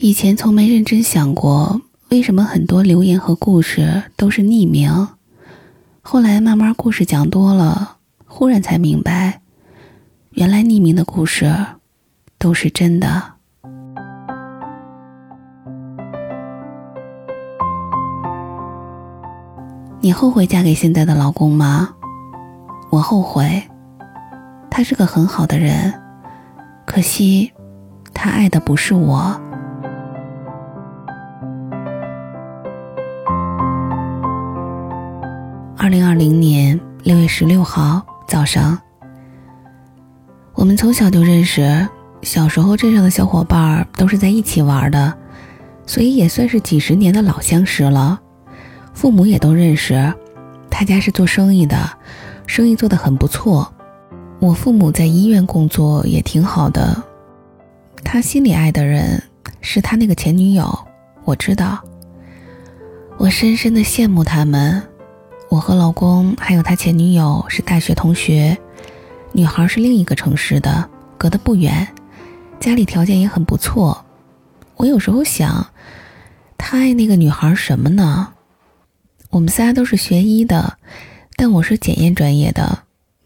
以前从没认真想过，为什么很多留言和故事都是匿名。后来慢慢故事讲多了，忽然才明白，原来匿名的故事都是真的。你后悔嫁给现在的老公吗？我后悔。他是个很好的人，可惜他爱的不是我。二零二零年六月十六号早上，我们从小就认识，小时候镇上的小伙伴都是在一起玩的，所以也算是几十年的老相识了。父母也都认识，他家是做生意的，生意做得很不错。我父母在医院工作也挺好的。他心里爱的人是他那个前女友，我知道。我深深的羡慕他们。我和老公还有他前女友是大学同学，女孩是另一个城市的，隔得不远，家里条件也很不错。我有时候想，他爱那个女孩什么呢？我们仨都是学医的，但我是检验专业的。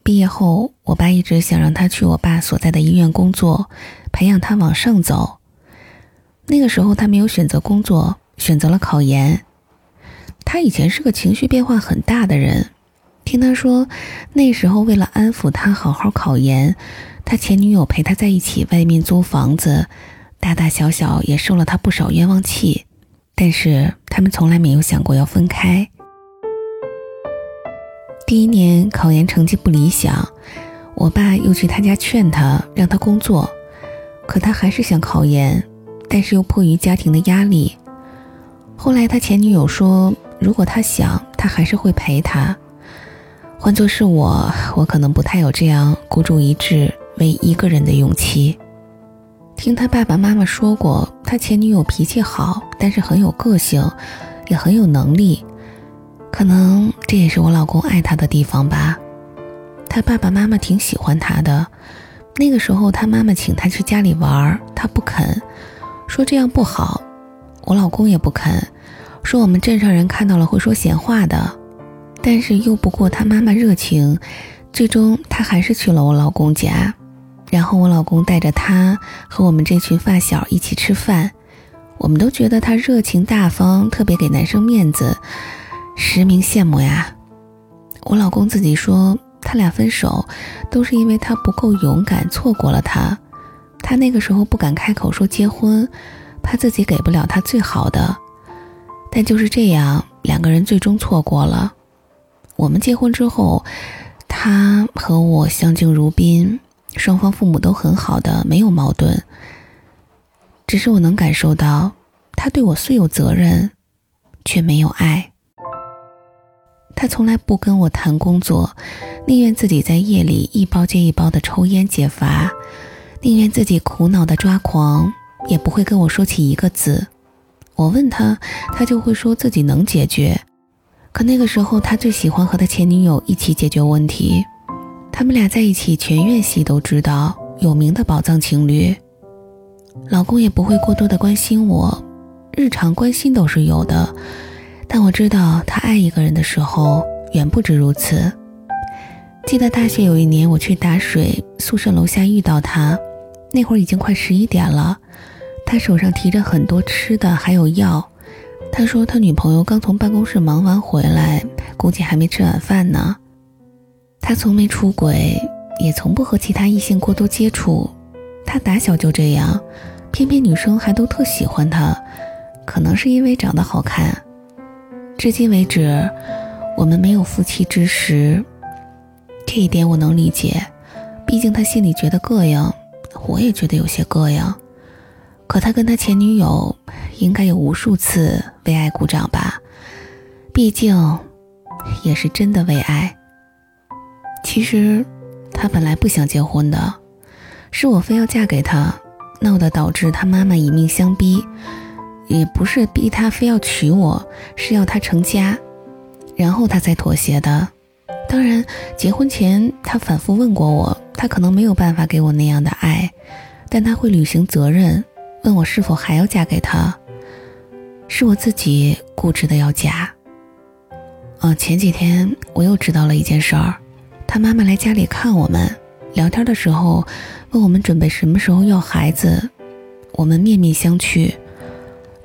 毕业后，我爸一直想让他去我爸所在的医院工作，培养他往上走。那个时候，他没有选择工作，选择了考研。他以前是个情绪变化很大的人，听他说，那时候为了安抚他好好考研，他前女友陪他在一起外面租房子，大大小小也受了他不少冤枉气，但是他们从来没有想过要分开。第一年考研成绩不理想，我爸又去他家劝他让他工作，可他还是想考研，但是又迫于家庭的压力。后来他前女友说。如果他想，他还是会陪他。换做是我，我可能不太有这样孤注一掷为一个人的勇气。听他爸爸妈妈说过，他前女友脾气好，但是很有个性，也很有能力。可能这也是我老公爱他的地方吧。他爸爸妈妈挺喜欢他的。那个时候，他妈妈请他去家里玩，他不肯，说这样不好。我老公也不肯。说我们镇上人看到了会说闲话的，但是拗不过他妈妈热情，最终他还是去了我老公家，然后我老公带着他和我们这群发小一起吃饭，我们都觉得他热情大方，特别给男生面子，实名羡慕呀。我老公自己说，他俩分手都是因为他不够勇敢，错过了他，他那个时候不敢开口说结婚，怕自己给不了他最好的。但就是这样，两个人最终错过了。我们结婚之后，他和我相敬如宾，双方父母都很好的，没有矛盾。只是我能感受到，他对我虽有责任，却没有爱。他从来不跟我谈工作，宁愿自己在夜里一包接一包的抽烟解乏，宁愿自己苦恼的抓狂，也不会跟我说起一个字。我问他，他就会说自己能解决。可那个时候，他最喜欢和他前女友一起解决问题。他们俩在一起，全院系都知道，有名的宝藏情侣。老公也不会过多的关心我，日常关心都是有的，但我知道他爱一个人的时候远不止如此。记得大学有一年，我去打水，宿舍楼下遇到他，那会儿已经快十一点了。他手上提着很多吃的，还有药。他说他女朋友刚从办公室忙完回来，估计还没吃晚饭呢。他从没出轨，也从不和其他异性过多接触。他打小就这样，偏偏女生还都特喜欢他，可能是因为长得好看。至今为止，我们没有夫妻之实，这一点我能理解。毕竟他心里觉得膈应，我也觉得有些膈应。可他跟他前女友应该有无数次为爱鼓掌吧，毕竟也是真的为爱。其实他本来不想结婚的，是我非要嫁给他，闹得导致他妈妈以命相逼。也不是逼他非要娶我，是要他成家，然后他才妥协的。当然，结婚前他反复问过我，他可能没有办法给我那样的爱，但他会履行责任。问我是否还要嫁给他。是我自己固执的要嫁。呃，前几天我又知道了一件事儿，他妈妈来家里看我们，聊天的时候问我们准备什么时候要孩子，我们面面相觑。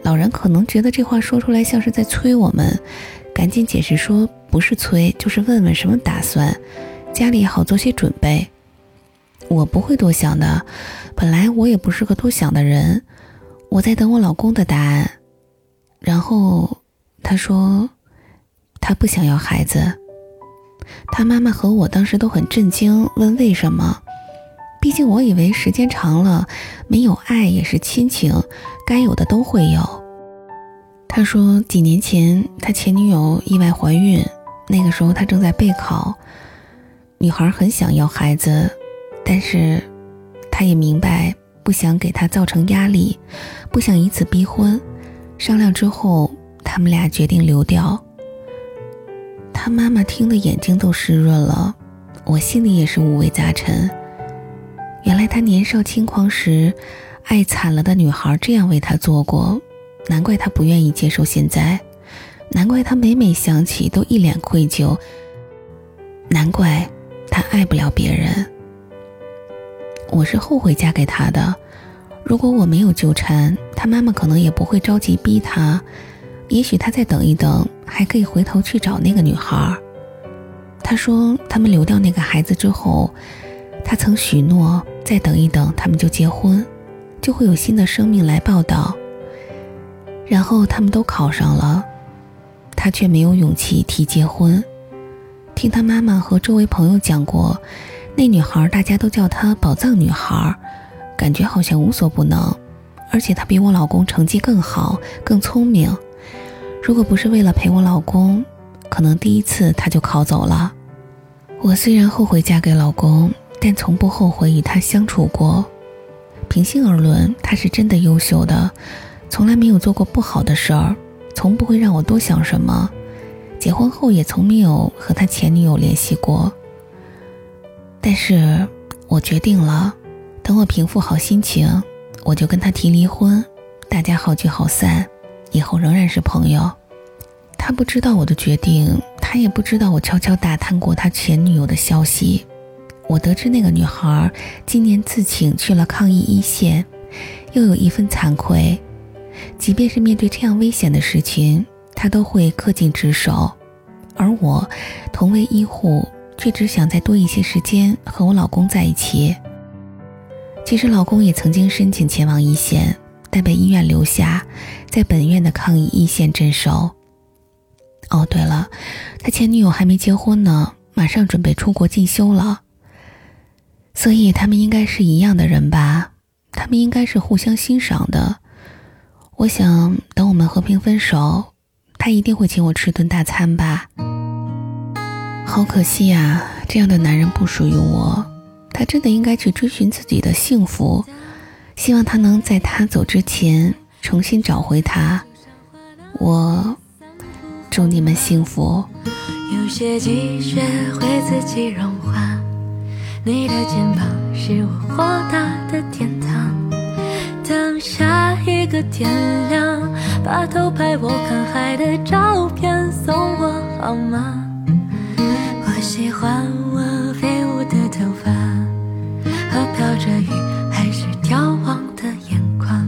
老人可能觉得这话说出来像是在催我们，赶紧解释说不是催，就是问问什么打算，家里好做些准备。我不会多想的，本来我也不是个多想的人，我在等我老公的答案。然后他说，他不想要孩子。他妈妈和我当时都很震惊，问为什么？毕竟我以为时间长了，没有爱也是亲情，该有的都会有。他说几年前他前女友意外怀孕，那个时候他正在备考，女孩很想要孩子，但是他也明白不想给他造成压力，不想以此逼婚。商量之后，他们俩决定流掉。他妈妈听得眼睛都湿润了，我心里也是五味杂陈。原来他年少轻狂时，爱惨了的女孩这样为他做过，难怪他不愿意接受现在，难怪他每每想起都一脸愧疚，难怪他爱不了别人。我是后悔嫁给他的。如果我没有纠缠，他妈妈可能也不会着急逼他。也许他再等一等，还可以回头去找那个女孩。他说，他们流掉那个孩子之后，他曾许诺再等一等，他们就结婚，就会有新的生命来报道。然后他们都考上了，他却没有勇气提结婚。听他妈妈和周围朋友讲过，那女孩大家都叫她“宝藏女孩”。感觉好像无所不能，而且她比我老公成绩更好、更聪明。如果不是为了陪我老公，可能第一次她就考走了。我虽然后悔嫁给老公，但从不后悔与他相处过。平心而论，他是真的优秀的，从来没有做过不好的事儿，从不会让我多想什么。结婚后也从没有和他前女友联系过。但是我决定了。等我平复好心情，我就跟他提离婚，大家好聚好散，以后仍然是朋友。他不知道我的决定，他也不知道我悄悄打探过他前女友的消息。我得知那个女孩今年自请去了抗疫一线，又有一份惭愧。即便是面对这样危险的事情，她都会恪尽职守。而我，同为医护，却只想再多一些时间和我老公在一起。其实老公也曾经申请前往一线，但被医院留下，在本院的抗疫一线镇守。哦，对了，他前女友还没结婚呢，马上准备出国进修了。所以他们应该是一样的人吧？他们应该是互相欣赏的。我想等我们和平分手，他一定会请我吃顿大餐吧。好可惜呀，这样的男人不属于我。他真的应该去追寻自己的幸福，希望他能在他走之前重新找回他。我祝你们幸福。有些积雪会自己融化，你的肩膀是我豁达的天堂。等下一个天亮，把偷拍我看海的照片送我好吗？喜欢我飞舞的头发和。飘着雨，还是眺望的眼眶。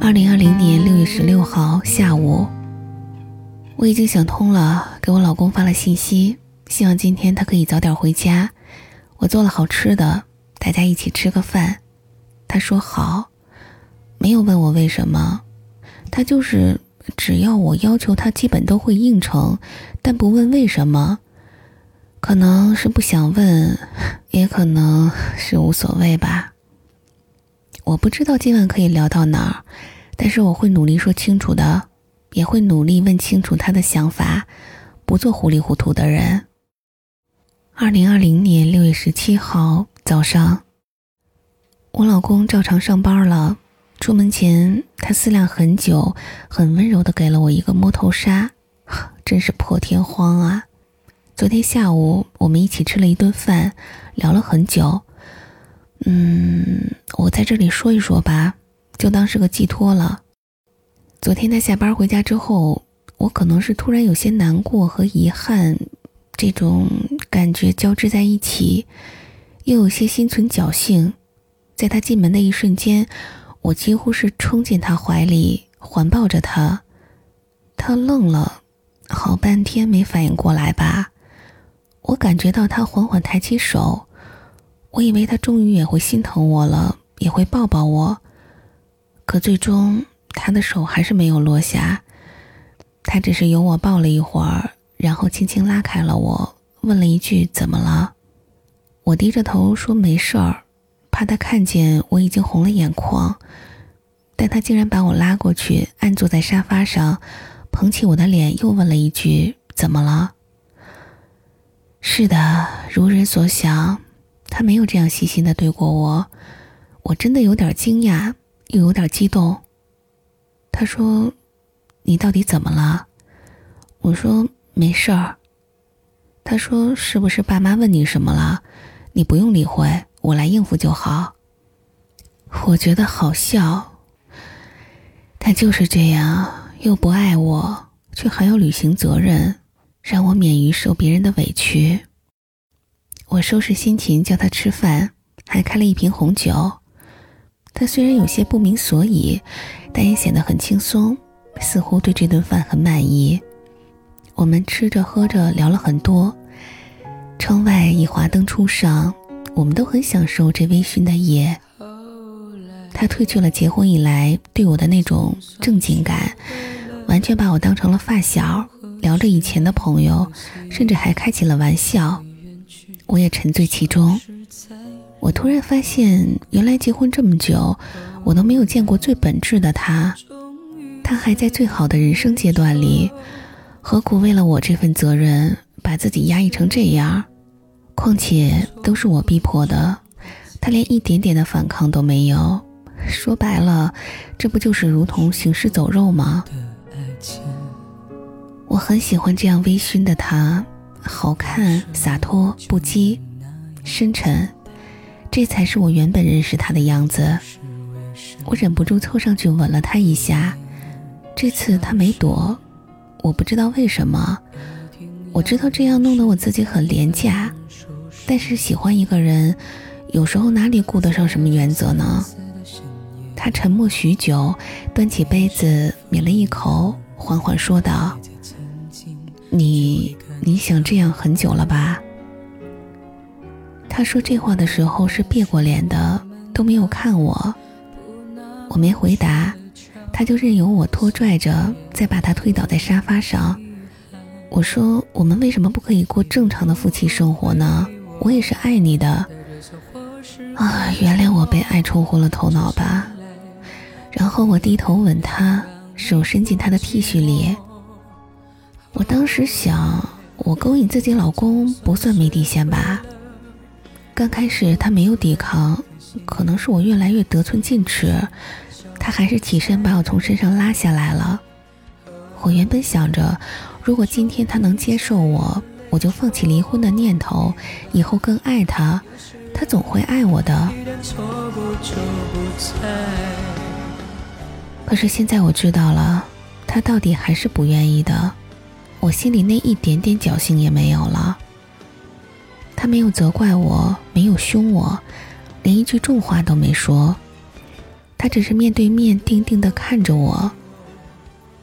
二零二零年六月十六号下午，我已经想通了，给我老公发了信息，希望今天他可以早点回家。我做了好吃的，大家一起吃个饭。他说好，没有问我为什么，他就是只要我要求他，基本都会应承，但不问为什么。可能是不想问，也可能是无所谓吧。我不知道今晚可以聊到哪儿，但是我会努力说清楚的，也会努力问清楚他的想法，不做糊里糊涂的人。二零二零年六月十七号早上，我老公照常上班了。出门前，他思量很久，很温柔的给了我一个摸头杀，真是破天荒啊！昨天下午，我们一起吃了一顿饭，聊了很久。嗯，我在这里说一说吧，就当是个寄托了。昨天他下班回家之后，我可能是突然有些难过和遗憾，这种感觉交织在一起，又有些心存侥幸。在他进门的一瞬间，我几乎是冲进他怀里，环抱着他。他愣了，好半天没反应过来吧。我感觉到他缓缓抬起手，我以为他终于也会心疼我了，也会抱抱我。可最终。他的手还是没有落下，他只是由我抱了一会儿，然后轻轻拉开了我，问了一句：“怎么了？”我低着头说：“没事儿。”怕他看见我已经红了眼眶，但他竟然把我拉过去，按坐在沙发上，捧起我的脸，又问了一句：“怎么了？”是的，如人所想，他没有这样细心的对过我，我真的有点惊讶，又有点激动。他说：“你到底怎么了？”我说：“没事儿。”他说：“是不是爸妈问你什么了？你不用理会，我来应付就好。”我觉得好笑。他就是这样，又不爱我，却还要履行责任，让我免于受别人的委屈。我收拾心情叫他吃饭，还开了一瓶红酒。他虽然有些不明所以，但也显得很轻松，似乎对这顿饭很满意。我们吃着喝着聊了很多。窗外一华灯初上，我们都很享受这微醺的夜。他褪去了结婚以来对我的那种正经感，完全把我当成了发小，聊着以前的朋友，甚至还开起了玩笑。我也沉醉其中。我突然发现，原来结婚这么久，我都没有见过最本质的他。他还在最好的人生阶段里，何苦为了我这份责任，把自己压抑成这样？况且都是我逼迫的，他连一点点的反抗都没有。说白了，这不就是如同行尸走肉吗？我很喜欢这样微醺的他，好看、洒脱、不羁、深沉。这才是我原本认识他的样子。我忍不住凑上去吻了他一下，这次他没躲，我不知道为什么。我知道这样弄得我自己很廉价，但是喜欢一个人，有时候哪里顾得上什么原则呢？他沉默许久，端起杯子抿了一口，缓缓说道：“你你想这样很久了吧？”他说这话的时候是别过脸的，都没有看我。我没回答，他就任由我拖拽着，再把他推倒在沙发上。我说：“我们为什么不可以过正常的夫妻生活呢？我也是爱你的。”啊，原谅我被爱冲昏了头脑吧。然后我低头吻他，手伸进他的 T 恤里。我当时想，我勾引自己老公不算没底线吧。刚开始他没有抵抗，可能是我越来越得寸进尺，他还是起身把我从身上拉下来了。我原本想着，如果今天他能接受我，我就放弃离婚的念头，以后更爱他，他总会爱我的。可是现在我知道了，他到底还是不愿意的，我心里那一点点侥幸也没有了。他没有责怪我，没有凶我，连一句重话都没说。他只是面对面定定的看着我。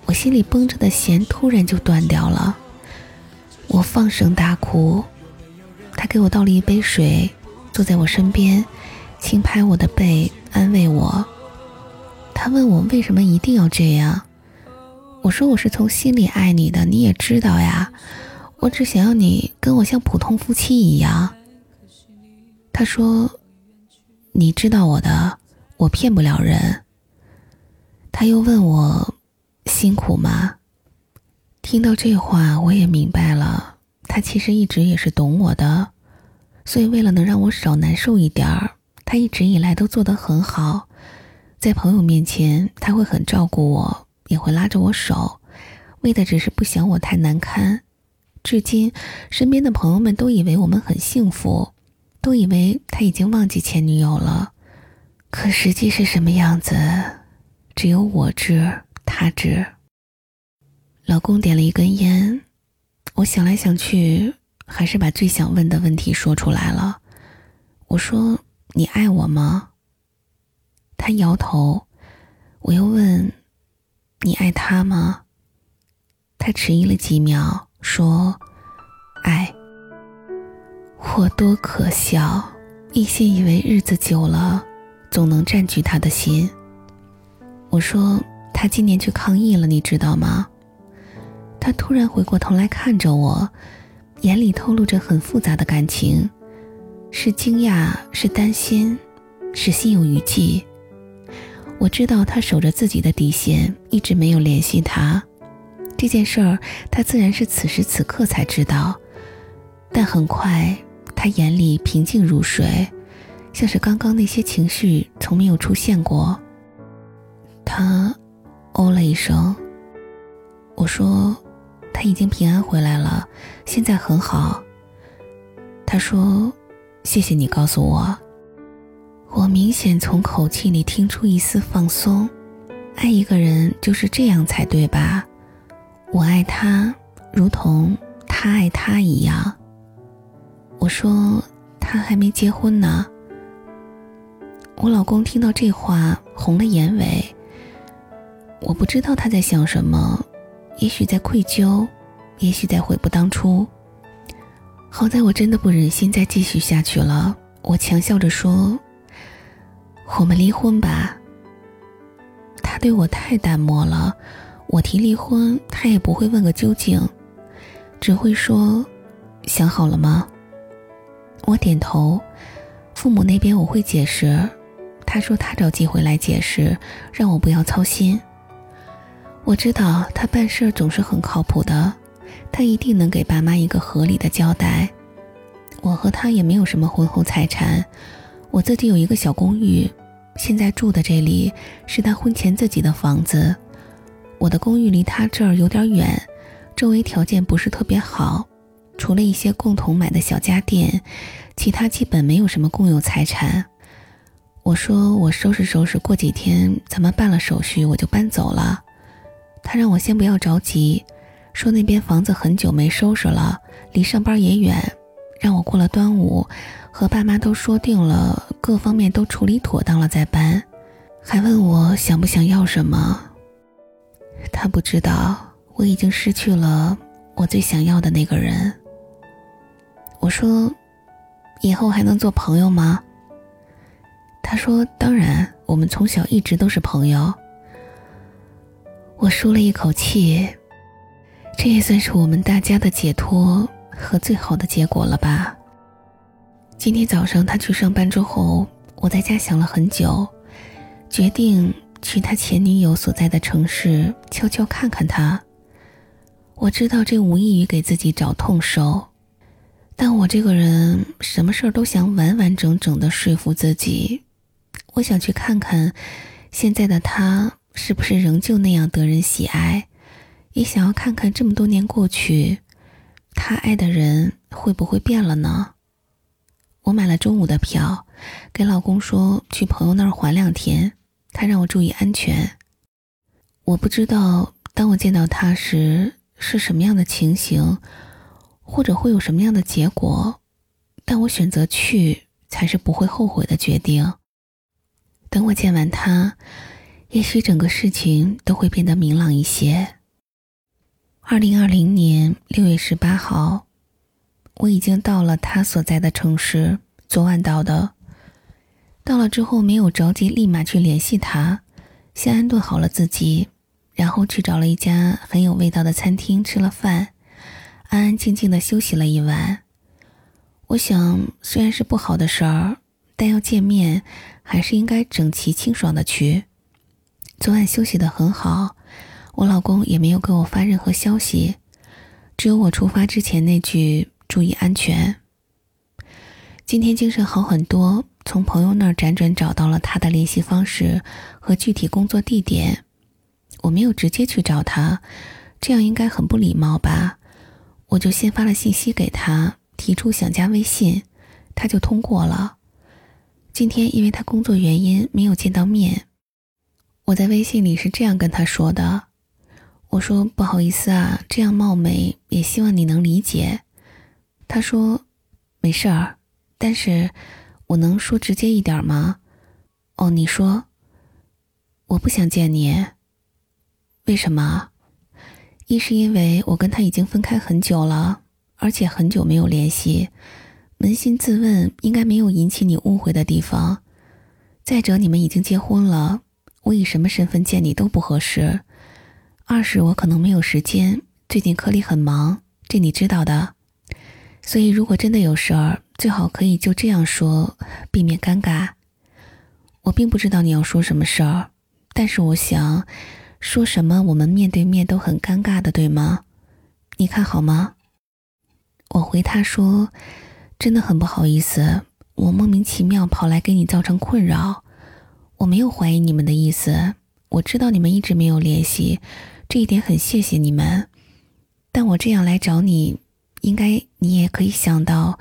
我心里绷着的弦突然就断掉了，我放声大哭。他给我倒了一杯水，坐在我身边，轻拍我的背，安慰我。他问我为什么一定要这样，我说我是从心里爱你的，你也知道呀。我只想要你跟我像普通夫妻一样。他说：“你知道我的，我骗不了人。”他又问我：“辛苦吗？”听到这话，我也明白了，他其实一直也是懂我的。所以为了能让我少难受一点儿，他一直以来都做得很好。在朋友面前，他会很照顾我，也会拉着我手，为的只是不想我太难堪。至今，身边的朋友们都以为我们很幸福，都以为他已经忘记前女友了，可实际是什么样子，只有我知，他知。老公点了一根烟，我想来想去，还是把最想问的问题说出来了。我说：“你爱我吗？”他摇头。我又问：“你爱他吗？”他迟疑了几秒，说：“爱。”我多可笑，一心以为日子久了，总能占据他的心。我说：“他今年去抗议了，你知道吗？”他突然回过头来看着我，眼里透露着很复杂的感情，是惊讶，是担心，是心有余悸。我知道他守着自己的底线，一直没有联系他。这件事儿，他自然是此时此刻才知道。但很快，他眼里平静如水，像是刚刚那些情绪从没有出现过。他哦了一声。我说：“他已经平安回来了，现在很好。”他说：“谢谢你告诉我。”我明显从口气里听出一丝放松。爱一个人就是这样才对吧？我爱他，如同他爱他一样。我说他还没结婚呢。我老公听到这话红了眼尾。我不知道他在想什么，也许在愧疚，也许在悔不当初。好在我真的不忍心再继续下去了，我强笑着说。我们离婚吧。他对我太淡漠了，我提离婚，他也不会问个究竟，只会说：“想好了吗？”我点头。父母那边我会解释，他说他找机会来解释，让我不要操心。我知道他办事总是很靠谱的，他一定能给爸妈一个合理的交代。我和他也没有什么婚后财产。我自己有一个小公寓，现在住的这里是他婚前自己的房子。我的公寓离他这儿有点远，周围条件不是特别好，除了一些共同买的小家电，其他基本没有什么共有财产。我说我收拾收拾，过几天咱们办了手续，我就搬走了。他让我先不要着急，说那边房子很久没收拾了，离上班也远，让我过了端午。和爸妈都说定了，各方面都处理妥当了再搬，还问我想不想要什么。他不知道我已经失去了我最想要的那个人。我说：“以后还能做朋友吗？”他说：“当然，我们从小一直都是朋友。”我舒了一口气，这也算是我们大家的解脱和最好的结果了吧。今天早上他去上班之后，我在家想了很久，决定去他前女友所在的城市悄悄看看他。我知道这无异于给自己找痛手，但我这个人什么事儿都想完完整整的说服自己。我想去看看，现在的他是不是仍旧那样得人喜爱，也想要看看这么多年过去，他爱的人会不会变了呢？我买了中午的票，给老公说去朋友那儿缓两天，他让我注意安全。我不知道当我见到他时是什么样的情形，或者会有什么样的结果，但我选择去才是不会后悔的决定。等我见完他，也许整个事情都会变得明朗一些。二零二零年六月十八号。我已经到了他所在的城市，昨晚到的。到了之后没有着急，立马去联系他，先安顿好了自己，然后去找了一家很有味道的餐厅吃了饭，安安静静的休息了一晚。我想，虽然是不好的事儿，但要见面，还是应该整齐清爽的去。昨晚休息的很好，我老公也没有给我发任何消息，只有我出发之前那句。注意安全。今天精神好很多，从朋友那儿辗转找到了他的联系方式和具体工作地点。我没有直接去找他，这样应该很不礼貌吧？我就先发了信息给他，提出想加微信，他就通过了。今天因为他工作原因没有见到面，我在微信里是这样跟他说的：“我说不好意思啊，这样冒昧，也希望你能理解。”他说：“没事儿，但是我能说直接一点吗？”哦，你说。我不想见你。为什么？一是因为我跟他已经分开很久了，而且很久没有联系。扪心自问，应该没有引起你误会的地方。再者，你们已经结婚了，我以什么身份见你都不合适。二是我可能没有时间，最近科里很忙，这你知道的。所以，如果真的有事儿，最好可以就这样说，避免尴尬。我并不知道你要说什么事儿，但是我想说什么，我们面对面都很尴尬的，对吗？你看好吗？我回他说。真的很不好意思，我莫名其妙跑来给你造成困扰。我没有怀疑你们的意思，我知道你们一直没有联系，这一点很谢谢你们。但我这样来找你，应该你也可以想到，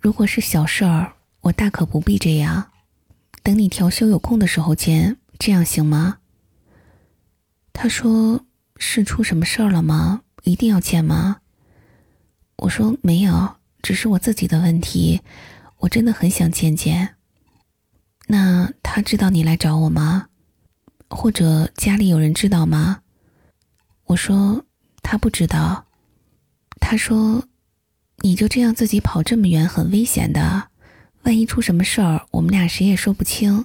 如果是小事儿，我大可不必这样。等你调休有空的时候见，这样行吗？他说：“是出什么事儿了吗？一定要见吗？”我说：“没有。”只是我自己的问题，我真的很想见见。那他知道你来找我吗？或者家里有人知道吗？我说他不知道。他说，你就这样自己跑这么远，很危险的。万一出什么事儿，我们俩谁也说不清。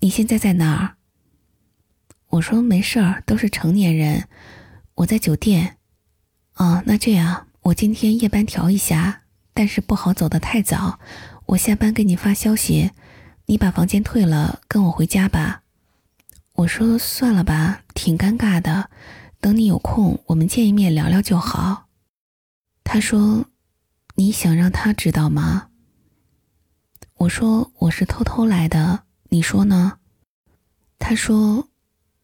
你现在在哪儿？我说没事儿，都是成年人。我在酒店。哦，那这样，我今天夜班调一下。但是不好走得太早，我下班给你发消息，你把房间退了，跟我回家吧。我说算了吧，挺尴尬的，等你有空，我们见一面聊聊就好。他说，你想让他知道吗？我说我是偷偷来的，你说呢？他说，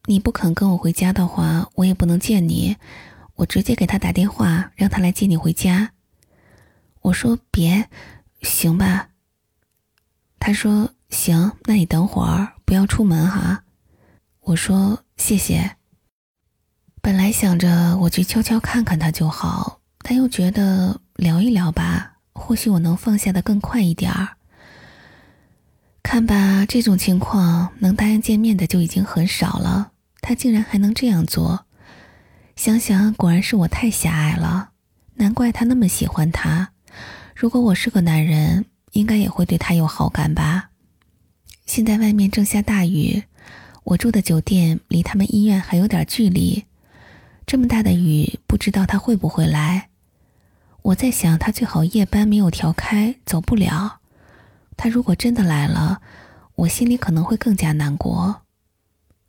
你不肯跟我回家的话，我也不能见你，我直接给他打电话，让他来接你回家。我说别，行吧。他说行，那你等会儿不要出门哈。我说谢谢。本来想着我去悄悄看看他就好，但又觉得聊一聊吧，或许我能放下的更快一点儿。看吧，这种情况能答应见面的就已经很少了，他竟然还能这样做。想想果然是我太狭隘了，难怪他那么喜欢他。如果我是个男人，应该也会对他有好感吧。现在外面正下大雨，我住的酒店离他们医院还有点距离。这么大的雨，不知道他会不会来。我在想，他最好夜班没有调开，走不了。他如果真的来了，我心里可能会更加难过。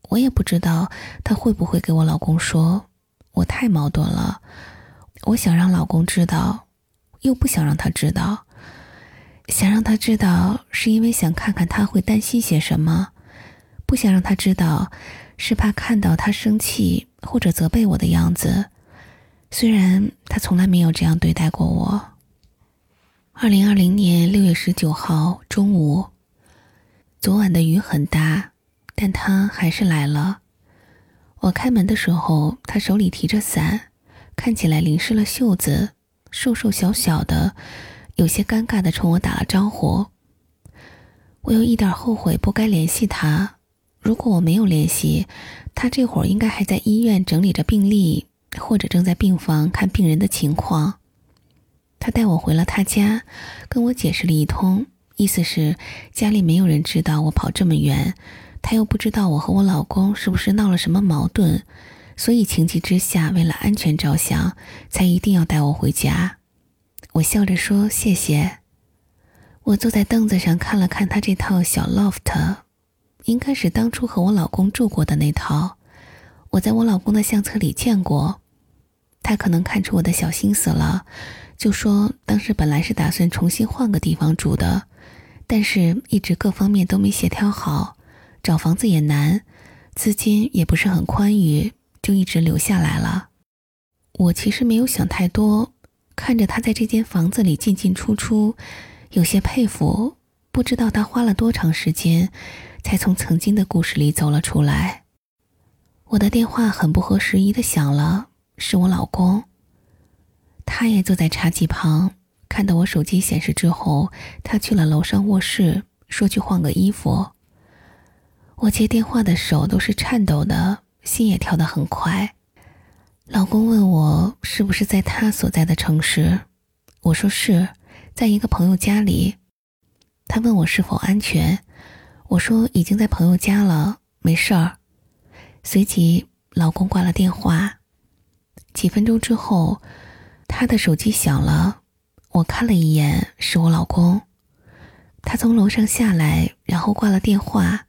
我也不知道他会不会给我老公说。我太矛盾了，我想让老公知道。又不想让他知道，想让他知道，是因为想看看他会担心些什么；不想让他知道，是怕看到他生气或者责备我的样子。虽然他从来没有这样对待过我。二零二零年六月十九号中午，昨晚的雨很大，但他还是来了。我开门的时候，他手里提着伞，看起来淋湿了袖子。瘦瘦小小的，有些尴尬的冲我打了招呼。我有一点后悔不该联系他。如果我没有联系他，这会儿应该还在医院整理着病历，或者正在病房看病人的情况。他带我回了他家，跟我解释了一通，意思是家里没有人知道我跑这么远，他又不知道我和我老公是不是闹了什么矛盾。所以情急之下，为了安全着想，才一定要带我回家。我笑着说：“谢谢。”我坐在凳子上看了看他这套小 loft，应该是当初和我老公住过的那套。我在我老公的相册里见过。他可能看出我的小心思了，就说当时本来是打算重新换个地方住的，但是一直各方面都没协调好，找房子也难，资金也不是很宽裕。就一直留下来了。我其实没有想太多，看着他在这间房子里进进出出，有些佩服，不知道他花了多长时间，才从曾经的故事里走了出来。我的电话很不合时宜的响了，是我老公。他也坐在茶几旁，看到我手机显示之后，他去了楼上卧室，说去换个衣服。我接电话的手都是颤抖的，心也跳得很快。老公问我是不是在他所在的城市，我说是在一个朋友家里。他问我是否安全，我说已经在朋友家了，没事儿。随即，老公挂了电话。几分钟之后，他的手机响了，我看了一眼，是我老公。他从楼上下来，然后挂了电话，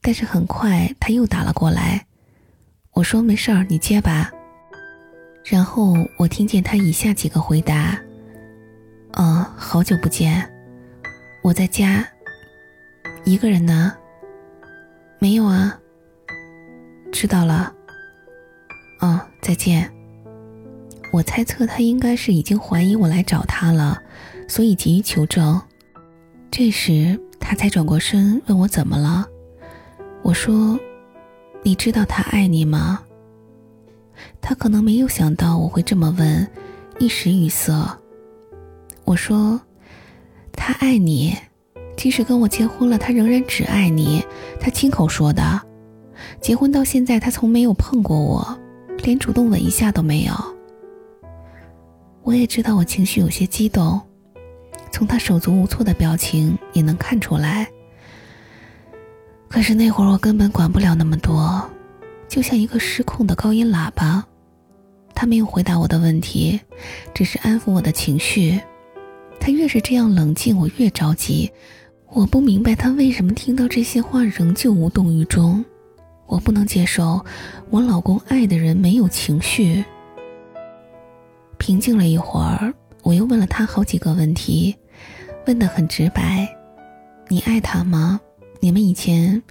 但是很快他又打了过来。我说没事儿，你接吧。然后我听见他以下几个回答：“嗯，好久不见，我在家，一个人呢。没有啊，知道了。嗯，再见。”我猜测他应该是已经怀疑我来找他了，所以急于求证。这时他才转过身问我怎么了。我说：“你知道他爱你吗？”他可能没有想到我会这么问，一时语塞。我说：“他爱你，即使跟我结婚了，他仍然只爱你。他亲口说的。结婚到现在，他从没有碰过我，连主动吻一下都没有。”我也知道我情绪有些激动，从他手足无措的表情也能看出来。可是那会儿我根本管不了那么多。就像一个失控的高音喇叭，他没有回答我的问题，只是安抚我的情绪。他越是这样冷静，我越着急。我不明白他为什么听到这些话仍旧无动于衷。我不能接受我老公爱的人没有情绪。平静了一会儿，我又问了他好几个问题，问得很直白：“你爱他吗？你们以前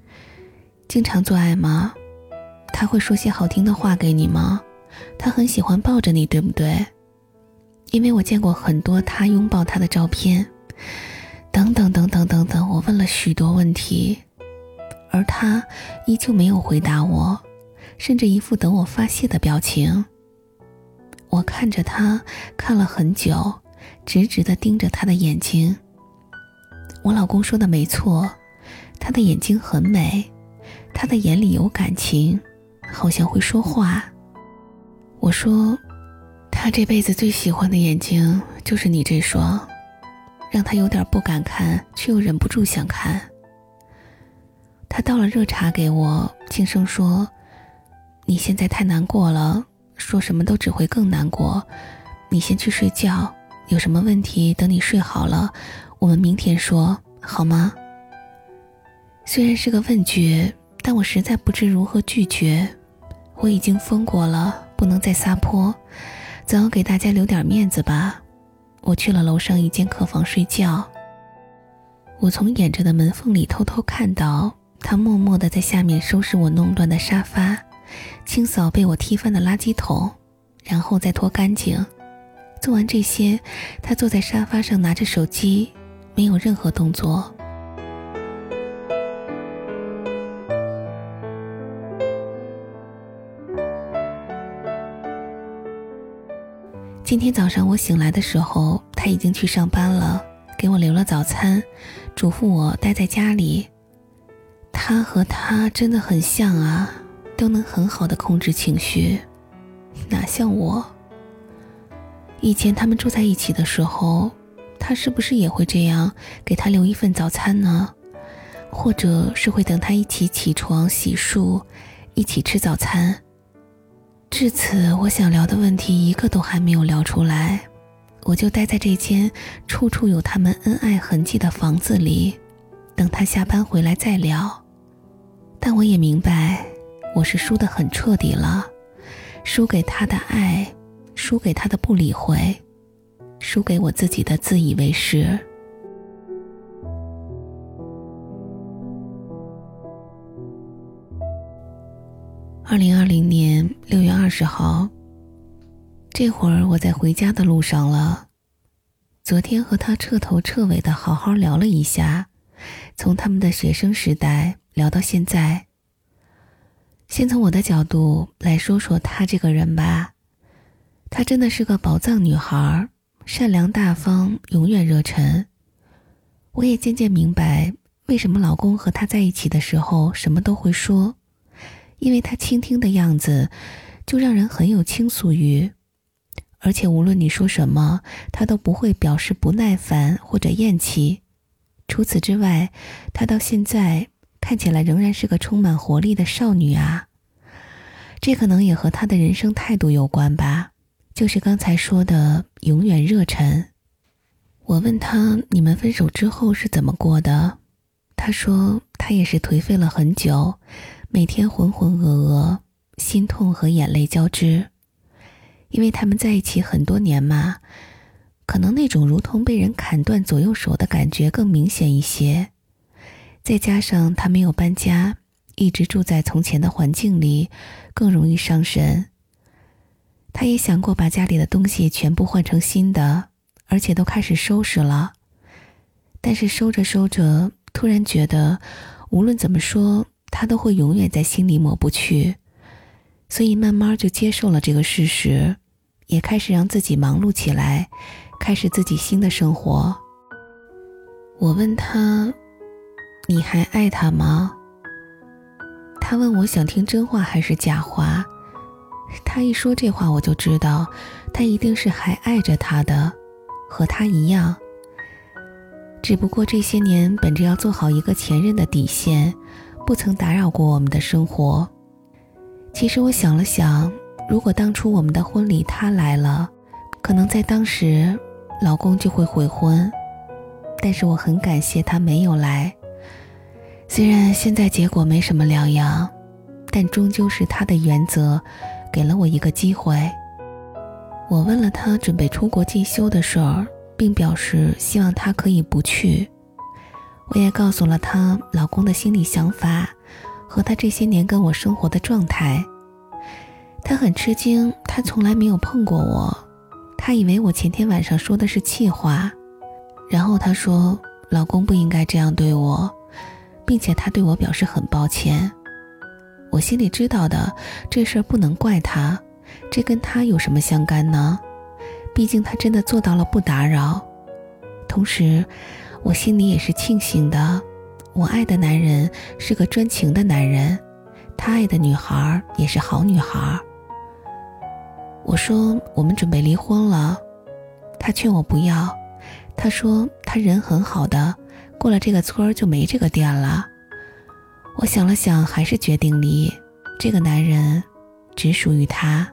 经常做爱吗？”他会说些好听的话给你吗？他很喜欢抱着你，对不对？因为我见过很多他拥抱他的照片，等等等等等等。我问了许多问题，而他依旧没有回答我，甚至一副等我发泄的表情。我看着他，看了很久，直直的盯着他的眼睛。我老公说的没错，他的眼睛很美，他的眼里有感情。好像会说话。我说，他这辈子最喜欢的眼睛就是你这双，让他有点不敢看，却又忍不住想看。他倒了热茶给我，轻声说：“你现在太难过了，说什么都只会更难过。你先去睡觉，有什么问题等你睡好了，我们明天说好吗？”虽然是个问句，但我实在不知如何拒绝。我已经疯过了，不能再撒泼，总要给大家留点面子吧。我去了楼上一间客房睡觉。我从掩着的门缝里偷偷看到他默默地在下面收拾我弄乱的沙发，清扫被我踢翻的垃圾桶，然后再拖干净。做完这些，他坐在沙发上拿着手机，没有任何动作。今天早上我醒来的时候，他已经去上班了，给我留了早餐，嘱咐我待在家里。他和他真的很像啊，都能很好的控制情绪，哪像我？以前他们住在一起的时候，他是不是也会这样给他留一份早餐呢？或者是会等他一起起床洗漱，一起吃早餐？至此，我想聊的问题一个都还没有聊出来，我就待在这间处处有他们恩爱痕迹的房子里，等他下班回来再聊。但我也明白，我是输得很彻底了，输给他的爱，输给他的不理会，输给我自己的自以为是。二零二零年六月二十号，这会儿我在回家的路上了。昨天和他彻头彻尾的好好聊了一下，从他们的学生时代聊到现在。先从我的角度来说说她这个人吧，她真的是个宝藏女孩，善良大方，永远热忱。我也渐渐明白，为什么老公和她在一起的时候什么都会说，因为她倾听的样子，就让人很有倾诉欲。而且无论你说什么，她都不会表示不耐烦或者厌弃。除此之外，她到现在看起来仍然是个充满活力的少女啊。这可能也和她的人生态度有关吧，就是刚才说的永远热忱。我问她：“你们分手之后是怎么过的？”她说：“她也是颓废了很久，每天浑浑噩噩，心痛和眼泪交织。”因为他们在一起很多年嘛，可能那种如同被人砍断左右手的感觉更明显一些。再加上他没有搬家，一直住在从前的环境里，更容易伤神。他也想过把家里的东西全部换成新的，而且都开始收拾了。但是收着收着，突然觉得，无论怎么说，他都会永远在心里抹不去，所以慢慢就接受了这个事实。也开始让自己忙碌起来，开始自己新的生活。我问他：“你还爱他吗？”他问我想听真话还是假话。他一说这话，我就知道他一定是还爱着他的，和他一样。只不过这些年本着要做好一个前任的底线，不曾打扰过我们的生活。其实我想了想。如果当初我们的婚礼他来了，可能在当时，老公就会悔婚。但是我很感谢他没有来。虽然现在结果没什么两样，但终究是他的原则，给了我一个机会。我问了他准备出国进修的事儿，并表示希望他可以不去。我也告诉了他老公的心理想法，和他这些年跟我生活的状态。他很吃惊，他从来没有碰过我，他以为我前天晚上说的是气话，然后他说：“老公不应该这样对我，并且他对我表示很抱歉。”我心里知道的，这事儿不能怪他，这跟他有什么相干呢？毕竟他真的做到了不打扰。同时，我心里也是庆幸的，我爱的男人是个专情的男人，他爱的女孩也是好女孩。我说我们准备离婚了，他劝我不要。他说他人很好的，过了这个村儿就没这个店了。我想了想，还是决定离。这个男人只属于他。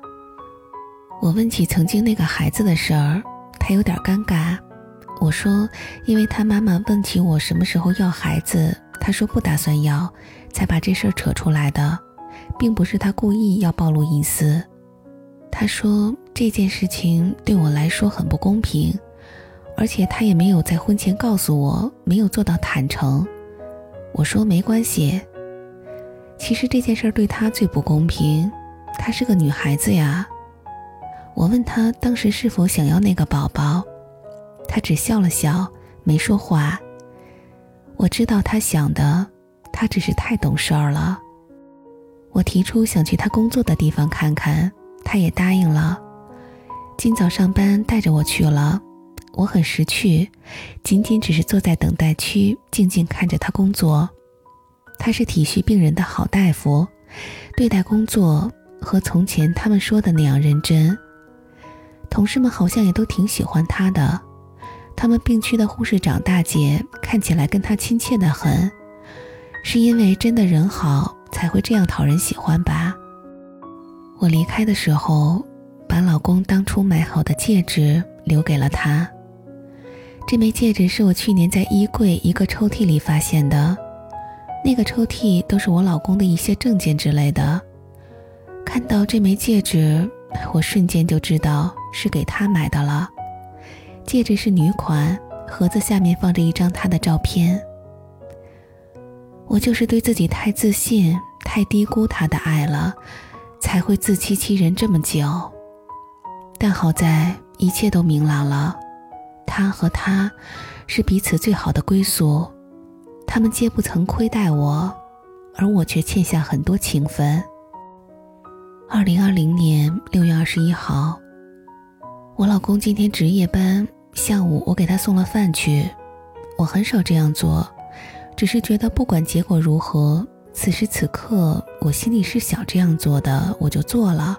我问起曾经那个孩子的事儿，他有点尴尬。我说，因为他妈妈问起我什么时候要孩子，他说不打算要，才把这事儿扯出来的，并不是他故意要暴露隐私。他说这件事情对我来说很不公平，而且他也没有在婚前告诉我，没有做到坦诚。我说没关系。其实这件事儿对他最不公平，她是个女孩子呀。我问他当时是否想要那个宝宝，他只笑了笑，没说话。我知道他想的，他只是太懂事儿了。我提出想去他工作的地方看看。他也答应了，今早上班带着我去了，我很识趣，仅仅只是坐在等待区，静静看着他工作。他是体恤病人的好大夫，对待工作和从前他们说的那样认真。同事们好像也都挺喜欢他的，他们病区的护士长大姐看起来跟他亲切的很，是因为真的人好才会这样讨人喜欢吧。我离开的时候，把老公当初买好的戒指留给了他。这枚戒指是我去年在衣柜一个抽屉里发现的，那个抽屉都是我老公的一些证件之类的。看到这枚戒指，我瞬间就知道是给他买的了。戒指是女款，盒子下面放着一张他的照片。我就是对自己太自信，太低估他的爱了。才会自欺欺人这么久，但好在一切都明朗了。他和他，是彼此最好的归宿。他们皆不曾亏待我，而我却欠下很多情分。二零二零年六月二十一号，我老公今天值夜班，下午我给他送了饭去。我很少这样做，只是觉得不管结果如何，此时此刻我心里是想这样做的，我就做了。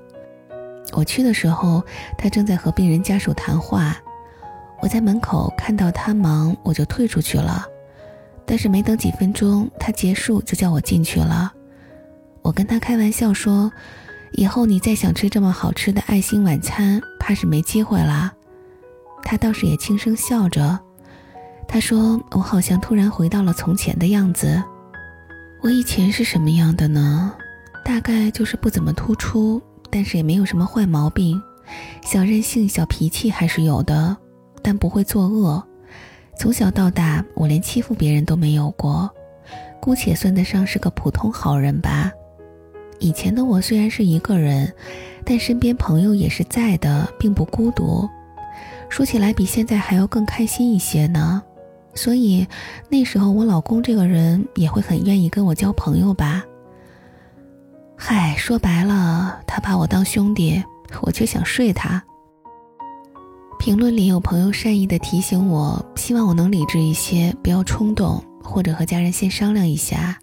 我去的时候，他正在和病人家属谈话。我在门口看到他忙，我就退出去了。但是没等几分钟，他结束就叫我进去了。我跟他开玩笑说：“以后你再想吃这么好吃的爱心晚餐，怕是没机会了。”他倒是也轻声笑着。他说：“我好像突然回到了从前的样子。我以前是什么样的呢？大概就是不怎么突出。”但是也没有什么坏毛病，小任性、小脾气还是有的，但不会作恶。从小到大，我连欺负别人都没有过，姑且算得上是个普通好人吧。以前的我虽然是一个人，但身边朋友也是在的，并不孤独。说起来，比现在还要更开心一些呢。所以那时候，我老公这个人也会很愿意跟我交朋友吧。嗨，说白了，他把我当兄弟，我却想睡他。评论里有朋友善意的提醒我，希望我能理智一些，不要冲动，或者和家人先商量一下。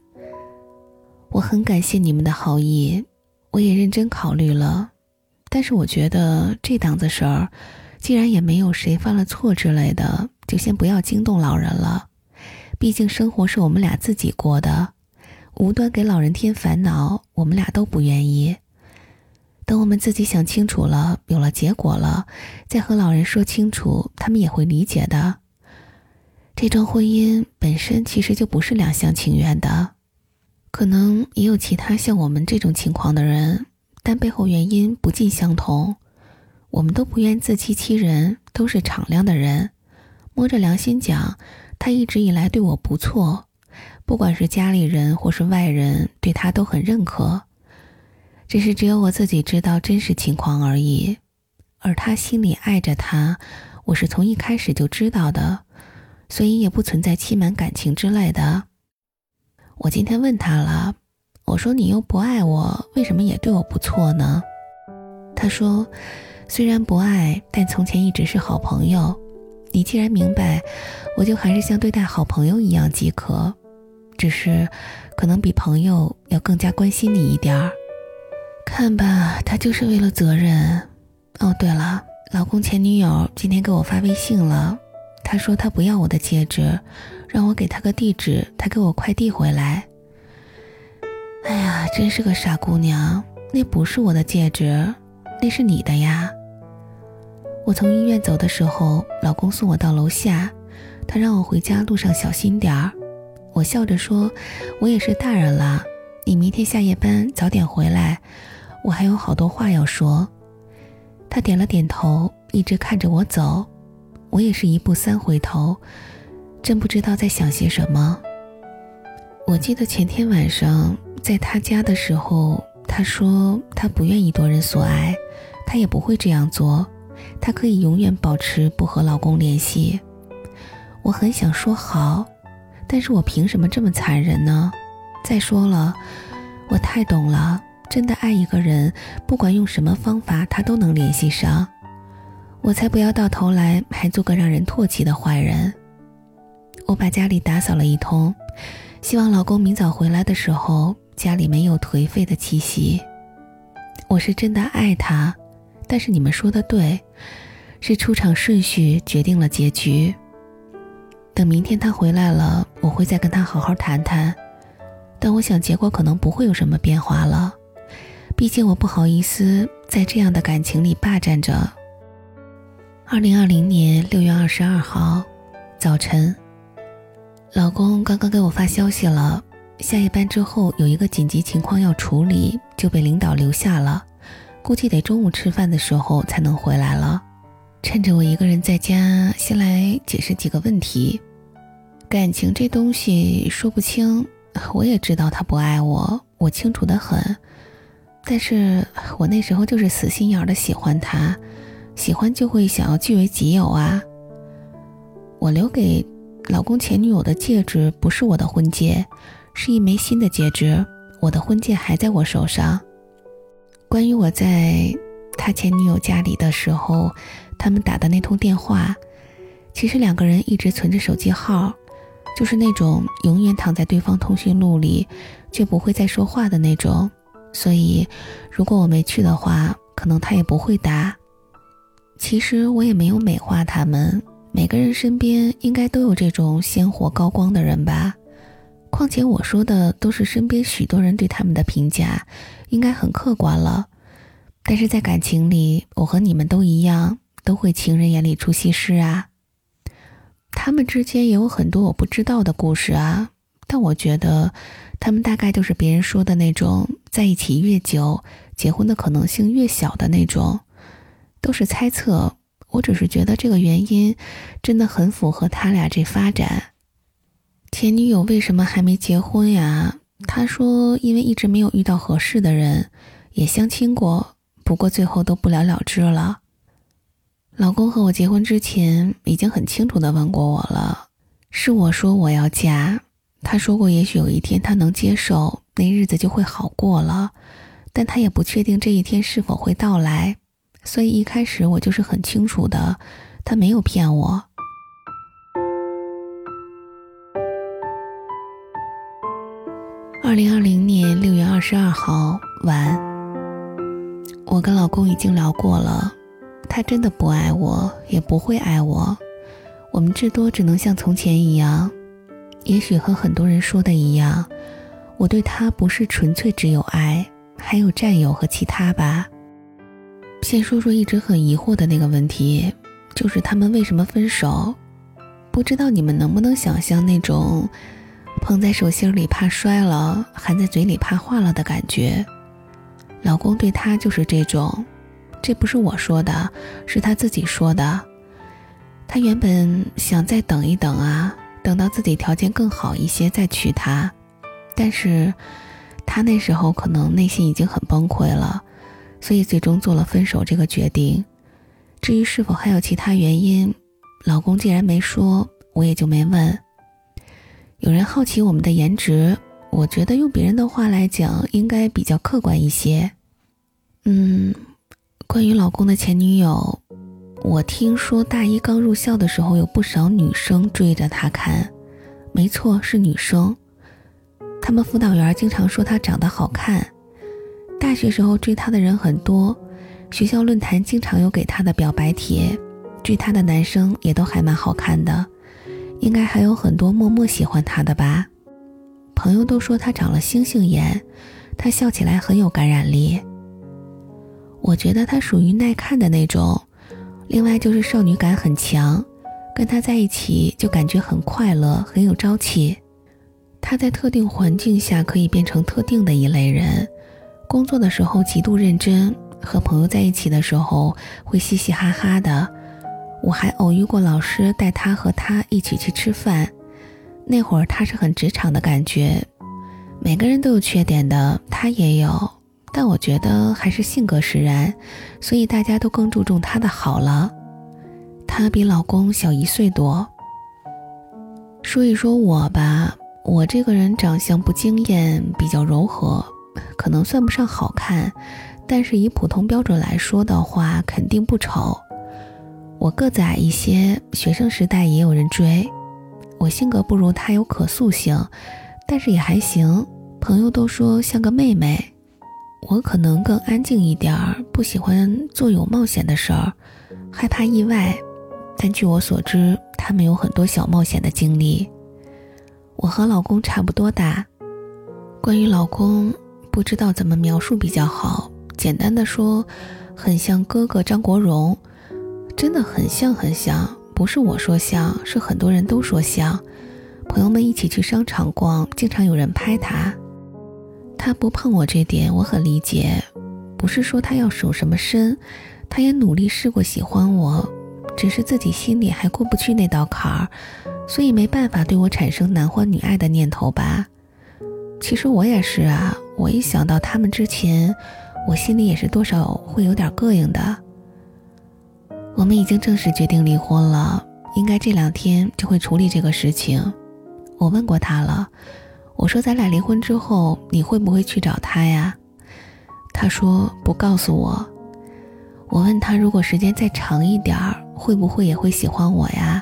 我很感谢你们的好意，我也认真考虑了，但是我觉得这档子事儿，既然也没有谁犯了错之类的，就先不要惊动老人了。毕竟生活是我们俩自己过的。无端给老人添烦恼，我们俩都不愿意。等我们自己想清楚了，有了结果了，再和老人说清楚，他们也会理解的。这桩婚姻本身其实就不是两厢情愿的，可能也有其他像我们这种情况的人，但背后原因不尽相同。我们都不愿自欺欺人，都是敞亮的人。摸着良心讲，他一直以来对我不错。不管是家里人或是外人，对他都很认可，只是只有我自己知道真实情况而已。而他心里爱着他，我是从一开始就知道的，所以也不存在欺瞒感情之类的。我今天问他了，我说你又不爱我，为什么也对我不错呢？他说，虽然不爱，但从前一直是好朋友。你既然明白，我就还是像对待好朋友一样即可。只是，可能比朋友要更加关心你一点儿。看吧，他就是为了责任。哦，对了，老公前女友今天给我发微信了，他说他不要我的戒指，让我给他个地址，他给我快递回来。哎呀，真是个傻姑娘，那不是我的戒指，那是你的呀。我从医院走的时候，老公送我到楼下，他让我回家路上小心点儿。我笑着说：“我也是大人了，你明天下夜班早点回来，我还有好多话要说。”他点了点头，一直看着我走。我也是一步三回头，真不知道在想些什么。我记得前天晚上在他家的时候，他说他不愿意夺人所爱，他也不会这样做，他可以永远保持不和老公联系。我很想说好。但是我凭什么这么残忍呢？再说了，我太懂了，真的爱一个人，不管用什么方法，他都能联系上。我才不要到头来还做个让人唾弃的坏人。我把家里打扫了一通，希望老公明早回来的时候，家里没有颓废的气息。我是真的爱他，但是你们说的对，是出场顺序决定了结局。等明天他回来了，我会再跟他好好谈谈。但我想结果可能不会有什么变化了，毕竟我不好意思在这样的感情里霸占着。二零二零年六月二十二号早晨，老公刚刚给我发消息了，下夜班之后有一个紧急情况要处理，就被领导留下了，估计得中午吃饭的时候才能回来了。趁着我一个人在家，先来解释几个问题。感情这东西说不清，我也知道他不爱我，我清楚的很。但是我那时候就是死心眼儿的喜欢他，喜欢就会想要据为己有啊。我留给老公前女友的戒指不是我的婚戒，是一枚新的戒指，我的婚戒还在我手上。关于我在他前女友家里的时候，他们打的那通电话，其实两个人一直存着手机号，就是那种永远躺在对方通讯录里，却不会再说话的那种。所以，如果我没去的话，可能他也不会打。其实我也没有美化他们，每个人身边应该都有这种鲜活高光的人吧。况且我说的都是身边许多人对他们的评价，应该很客观了。但是在感情里，我和你们都一样，都会情人眼里出西施啊。他们之间也有很多我不知道的故事啊。但我觉得，他们大概就是别人说的那种，在一起越久，结婚的可能性越小的那种，都是猜测。我只是觉得这个原因真的很符合他俩这发展。前女友为什么还没结婚呀？他说，因为一直没有遇到合适的人，也相亲过，不过最后都不了了之了。老公和我结婚之前，已经很清楚的问过我了，是我说我要嫁。他说过，也许有一天他能接受，那日子就会好过了，但他也不确定这一天是否会到来，所以一开始我就是很清楚的，他没有骗我。二零二零年六月二十二号晚，我跟老公已经聊过了，他真的不爱我，也不会爱我，我们至多只能像从前一样。也许和很多人说的一样，我对他不是纯粹只有爱，还有占有和其他吧。先说说一直很疑惑的那个问题，就是他们为什么分手？不知道你们能不能想象那种捧在手心里怕摔了，含在嘴里怕化了的感觉？老公对他就是这种，这不是我说的，是他自己说的。他原本想再等一等啊。等到自己条件更好一些再娶她，但是，他那时候可能内心已经很崩溃了，所以最终做了分手这个决定。至于是否还有其他原因，老公既然没说，我也就没问。有人好奇我们的颜值，我觉得用别人的话来讲，应该比较客观一些。嗯，关于老公的前女友。我听说大一刚入校的时候，有不少女生追着他看，没错，是女生。他们辅导员经常说他长得好看。大学时候追他的人很多，学校论坛经常有给他的表白帖，追他的男生也都还蛮好看的，应该还有很多默默喜欢他的吧。朋友都说他长了星星眼，他笑起来很有感染力。我觉得他属于耐看的那种。另外就是少女感很强，跟他在一起就感觉很快乐，很有朝气。他在特定环境下可以变成特定的一类人，工作的时候极度认真，和朋友在一起的时候会嘻嘻哈哈的。我还偶遇过老师带他和他一起去吃饭，那会儿他是很职场的感觉。每个人都有缺点的，他也有。但我觉得还是性格使然，所以大家都更注重他的好了。他比老公小一岁多。说一说我吧，我这个人长相不惊艳，比较柔和，可能算不上好看，但是以普通标准来说的话，肯定不丑。我个子矮一些，学生时代也有人追。我性格不如他有可塑性，但是也还行，朋友都说像个妹妹。我可能更安静一点儿，不喜欢做有冒险的事儿，害怕意外。但据我所知，他们有很多小冒险的经历。我和老公差不多大。关于老公，不知道怎么描述比较好。简单的说，很像哥哥张国荣，真的很像很像。不是我说像，是很多人都说像。朋友们一起去商场逛，经常有人拍他。他不碰我这点，我很理解。不是说他要守什么身，他也努力试过喜欢我，只是自己心里还过不去那道坎儿，所以没办法对我产生男欢女爱的念头吧。其实我也是啊，我一想到他们之前，我心里也是多少会有点膈应的。我们已经正式决定离婚了，应该这两天就会处理这个事情。我问过他了，我说咱俩离婚之后你会不会去找他呀？他说不告诉我。我问他如果时间再长一点儿，会不会也会喜欢我呀？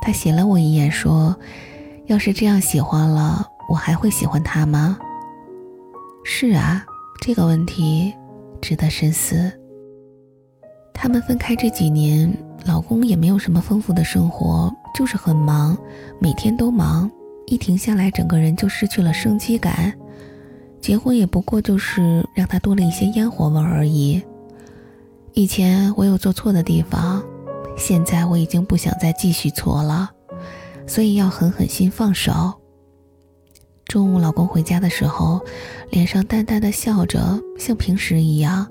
他斜了我一眼说：“要是这样喜欢了，我还会喜欢他吗？”是啊，这个问题值得深思。他们分开这几年，老公也没有什么丰富的生活，就是很忙，每天都忙，一停下来，整个人就失去了生机感。结婚也不过就是让他多了一些烟火味而已。以前我有做错的地方，现在我已经不想再继续错了，所以要狠狠心放手。中午老公回家的时候，脸上淡淡的笑着，像平时一样，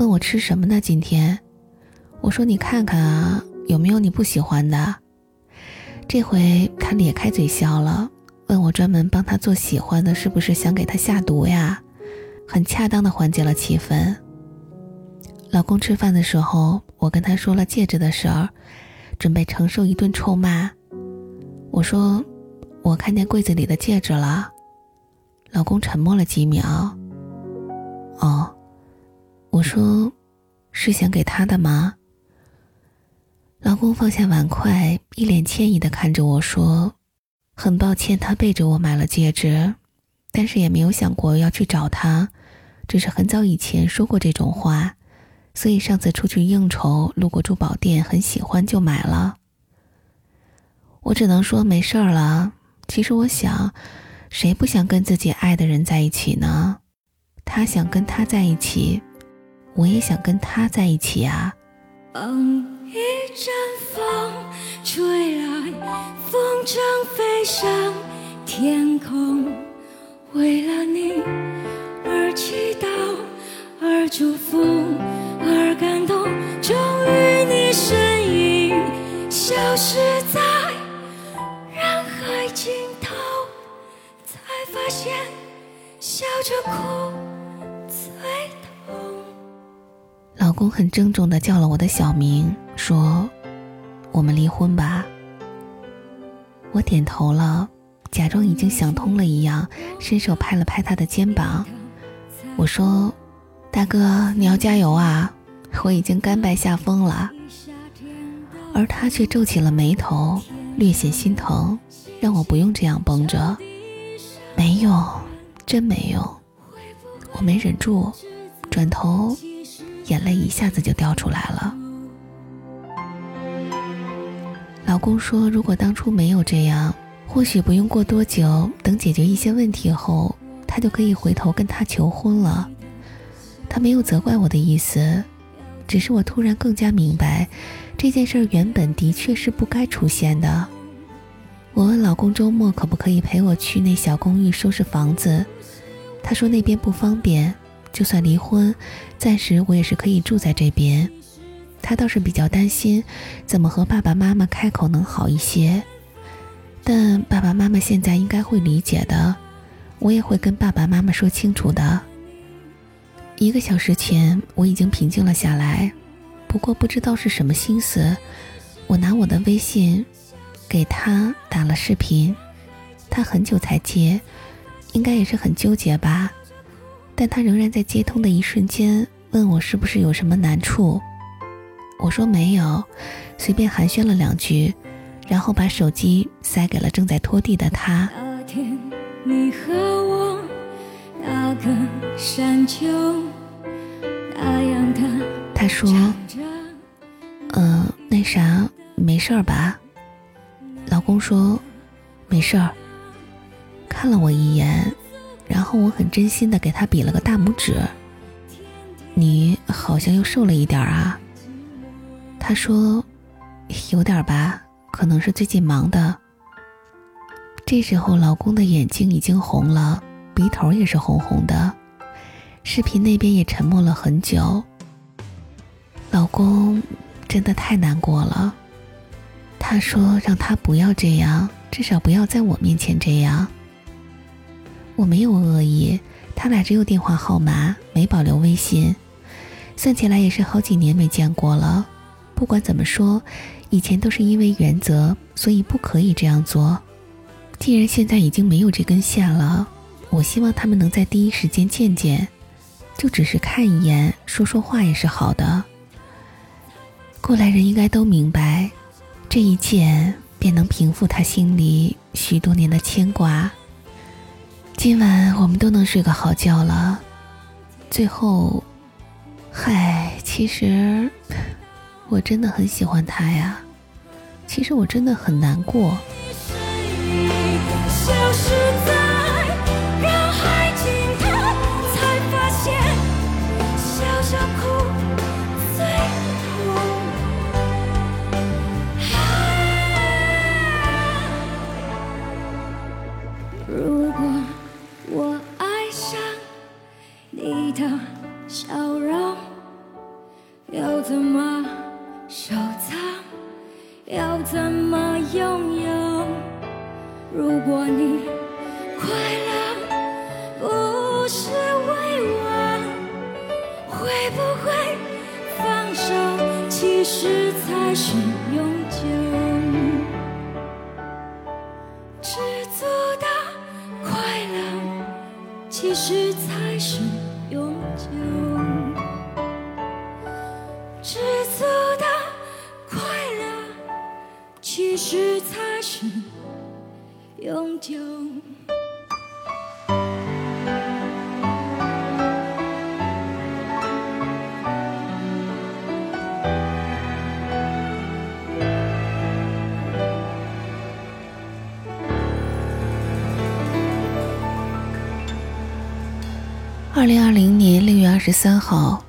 问我吃什么呢？今天，我说你看看啊，有没有你不喜欢的？这回他咧开嘴笑了，问我专门帮他做喜欢的，是不是想给他下毒呀？很恰当的缓解了气氛。老公吃饭的时候，我跟他说了戒指的事儿，准备承受一顿臭骂。我说：“我看见柜子里的戒指了。”老公沉默了几秒。哦，我说：“是想给他的吗？”老公放下碗筷，一脸歉意的看着我说：“很抱歉，他背着我买了戒指，但是也没有想过要去找他，只是很早以前说过这种话。”所以上次出去应酬，路过珠宝店，很喜欢就买了。我只能说没事儿了。其实我想，谁不想跟自己爱的人在一起呢？他想跟他在一起，我也想跟他在一起啊。一阵风吹来，风筝飞上天空，为了你而祈祷，而祝福。而感动，终于你身影消失在人海尽头，才发现笑着哭最痛。老公很郑重的叫了我的小名，说：“我们离婚吧。”我点头了，假装已经想通了一样，伸手拍了拍他的肩膀，我说。大哥，你要加油啊！我已经甘拜下风了。而他却皱起了眉头，略显心疼，让我不用这样绷着。没用，真没用。我没忍住，转头，眼泪一下子就掉出来了。老公说，如果当初没有这样，或许不用过多久，等解决一些问题后，他就可以回头跟他求婚了。他没有责怪我的意思，只是我突然更加明白，这件事原本的确是不该出现的。我问老公周末可不可以陪我去那小公寓收拾房子，他说那边不方便，就算离婚，暂时我也是可以住在这边。他倒是比较担心，怎么和爸爸妈妈开口能好一些，但爸爸妈妈现在应该会理解的，我也会跟爸爸妈妈说清楚的。一个小时前，我已经平静了下来，不过不知道是什么心思，我拿我的微信给他打了视频，他很久才接，应该也是很纠结吧，但他仍然在接通的一瞬间问我是不是有什么难处，我说没有，随便寒暄了两句，然后把手机塞给了正在拖地的他。那天你和我那个山丘。他说：“嗯，那啥，没事儿吧？”老公说：“没事儿。”看了我一眼，然后我很真心的给他比了个大拇指。你好像又瘦了一点啊。他说：“有点吧，可能是最近忙的。”这时候，老公的眼睛已经红了，鼻头也是红红的。视频那边也沉默了很久。老公真的太难过了，他说让他不要这样，至少不要在我面前这样。我没有恶意，他俩只有电话号码，没保留微信，算起来也是好几年没见过了。不管怎么说，以前都是因为原则，所以不可以这样做。既然现在已经没有这根线了，我希望他们能在第一时间见见，就只是看一眼、说说话也是好的。过来人应该都明白，这一见便能平复他心里许多年的牵挂。今晚我们都能睡个好觉了。最后，嗨，其实我真的很喜欢他呀。其实我真的很难过。你的笑容要怎么收藏？要怎么拥有？如果你快乐，不是为我，会不会放手？其实才是永久。知足的快乐，其实才。是永久。二零二零年十三号，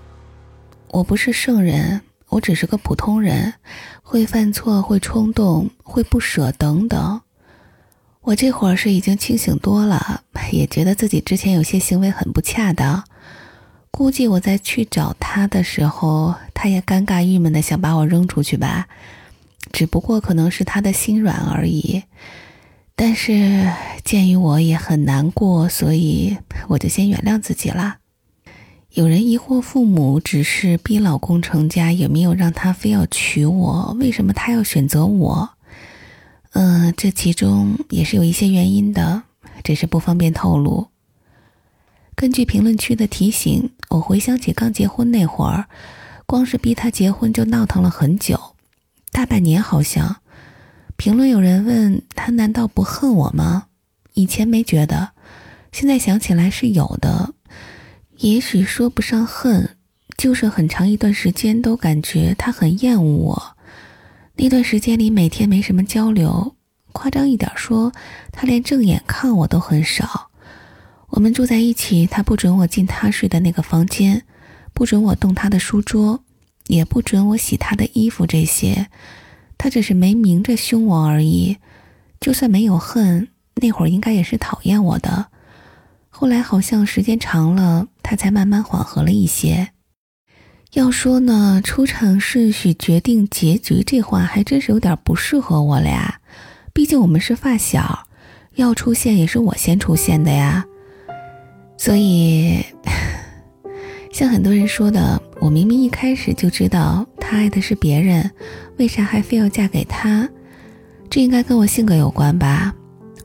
我不是圣人，我只是个普通人，会犯错，会冲动，会不舍等等。我这会儿是已经清醒多了，也觉得自己之前有些行为很不恰当。估计我在去找他的时候，他也尴尬郁闷的想把我扔出去吧，只不过可能是他的心软而已。但是鉴于我也很难过，所以我就先原谅自己了。有人疑惑父母只是逼老公成家，也没有让他非要娶我？为什么他要选择我？嗯，这其中也是有一些原因的，只是不方便透露。根据评论区的提醒，我回想起刚结婚那会儿，光是逼他结婚就闹腾了很久，大半年好像。评论有人问他：“难道不恨我吗？”以前没觉得，现在想起来是有的。也许说不上恨，就是很长一段时间都感觉他很厌恶我。那段时间里，每天没什么交流，夸张一点说，他连正眼看我都很少。我们住在一起，他不准我进他睡的那个房间，不准我动他的书桌，也不准我洗他的衣服，这些。他只是没明着凶我而已，就算没有恨，那会儿应该也是讨厌我的。后来好像时间长了，他才慢慢缓和了一些。要说呢，出场顺序决定结局，这话还真是有点不适合我俩。毕竟我们是发小，要出现也是我先出现的呀。所以，像很多人说的，我明明一开始就知道他爱的是别人。为啥还非要嫁给他？这应该跟我性格有关吧。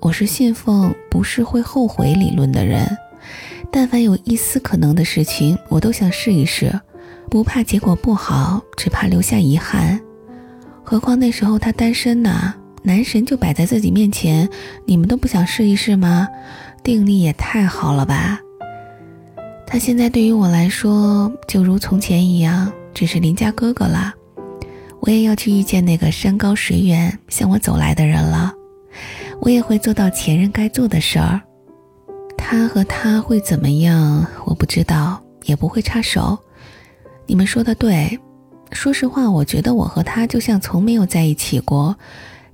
我是信奉不是会后悔理论的人，但凡有一丝可能的事情，我都想试一试，不怕结果不好，只怕留下遗憾。何况那时候他单身呢，男神就摆在自己面前，你们都不想试一试吗？定力也太好了吧。他现在对于我来说，就如从前一样，只是邻家哥哥了。我也要去遇见那个山高水远向我走来的人了，我也会做到前任该做的事儿。他和他会怎么样？我不知道，也不会插手。你们说的对，说实话，我觉得我和他就像从没有在一起过，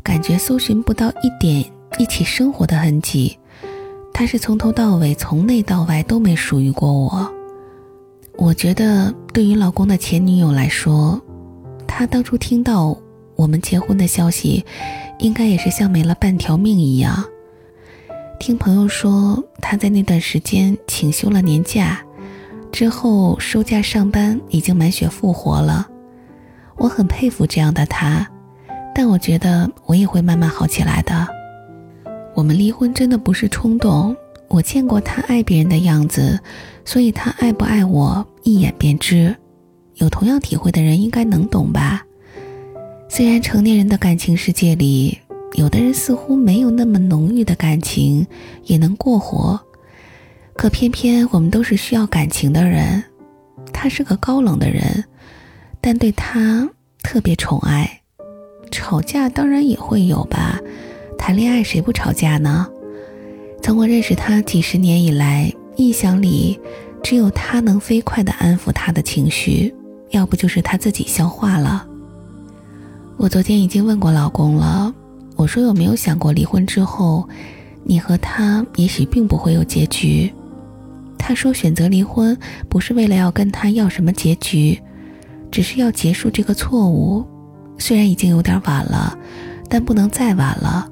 感觉搜寻不到一点一起生活的痕迹。他是从头到尾，从内到外都没属于过我。我觉得，对于老公的前女友来说。他当初听到我们结婚的消息，应该也是像没了半条命一样。听朋友说，他在那段时间请休了年假，之后收假上班，已经满血复活了。我很佩服这样的他，但我觉得我也会慢慢好起来的。我们离婚真的不是冲动，我见过他爱别人的样子，所以他爱不爱我一眼便知。有同样体会的人应该能懂吧？虽然成年人的感情世界里，有的人似乎没有那么浓郁的感情也能过活，可偏偏我们都是需要感情的人。他是个高冷的人，但对他特别宠爱。吵架当然也会有吧，谈恋爱谁不吵架呢？从我认识他几十年以来，印象里只有他能飞快地安抚他的情绪，要不就是他自己消化了。我昨天已经问过老公了，我说有没有想过离婚之后，你和他也许并不会有结局。他说选择离婚不是为了要跟他要什么结局，只是要结束这个错误。虽然已经有点晚了，但不能再晚了。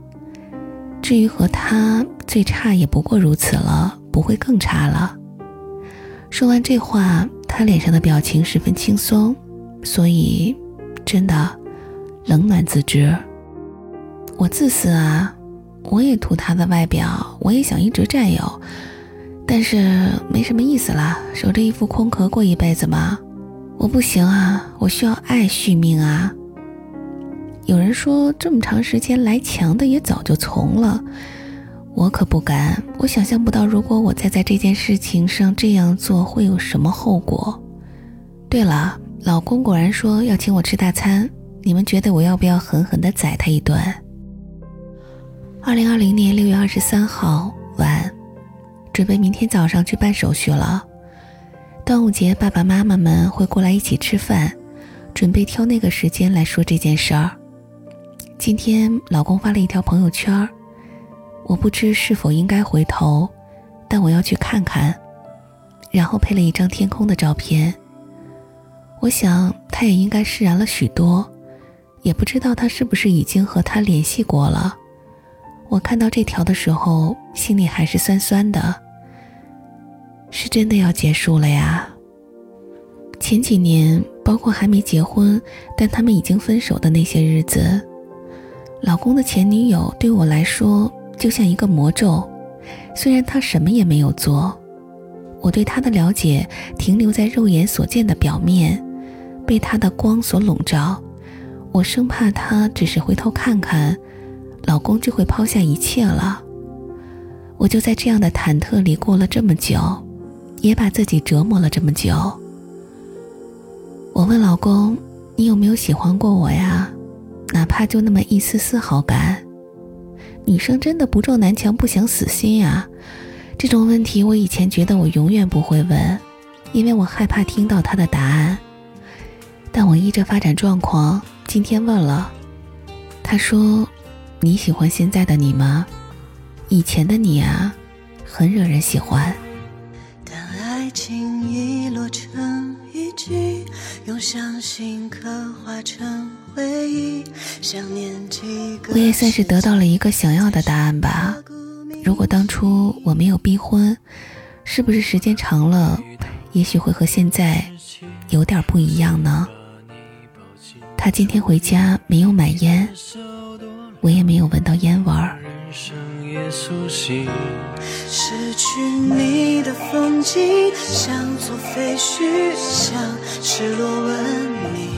至于和他，最差也不过如此了，不会更差了。说完这话，他脸上的表情十分轻松，所以，真的，冷暖自知。我自私啊，我也图他的外表，我也想一直占有，但是没什么意思啦，守着一副空壳过一辈子吗？我不行啊，我需要爱续命啊。有人说，这么长时间来强的也早就从了，我可不敢。我想象不到，如果我再在这件事情上这样做，会有什么后果。对了，老公果然说要请我吃大餐，你们觉得我要不要狠狠地宰他一顿？二零二零年六月二十三号晚，准备明天早上去办手续了。端午节，爸爸妈妈们会过来一起吃饭，准备挑那个时间来说这件事儿。今天老公发了一条朋友圈我不知是否应该回头，但我要去看看。然后配了一张天空的照片。我想他也应该释然了许多，也不知道他是不是已经和他联系过了。我看到这条的时候，心里还是酸酸的。是真的要结束了呀？前几年，包括还没结婚，但他们已经分手的那些日子。老公的前女友对我来说就像一个魔咒，虽然他什么也没有做，我对他的了解停留在肉眼所见的表面，被他的光所笼罩。我生怕他只是回头看看，老公就会抛下一切了。我就在这样的忐忑里过了这么久，也把自己折磨了这么久。我问老公：“你有没有喜欢过我呀？”哪怕就那么一丝丝好感，女生真的不撞南墙不想死心呀？这种问题我以前觉得我永远不会问，因为我害怕听到他的答案。但我依着发展状况，今天问了，他说：“你喜欢现在的你吗？以前的你啊，很惹人喜欢。”当爱情已落成遗迹，用伤心刻画成。我也算是得到了一个想要的答案吧。如果当初我没有逼婚，是不是时间长了，也许会和现在有点不一样呢？他今天回家没有买烟，我也没有闻到烟味儿。人生也苏醒失去你的风景，像座废墟，像失落文明。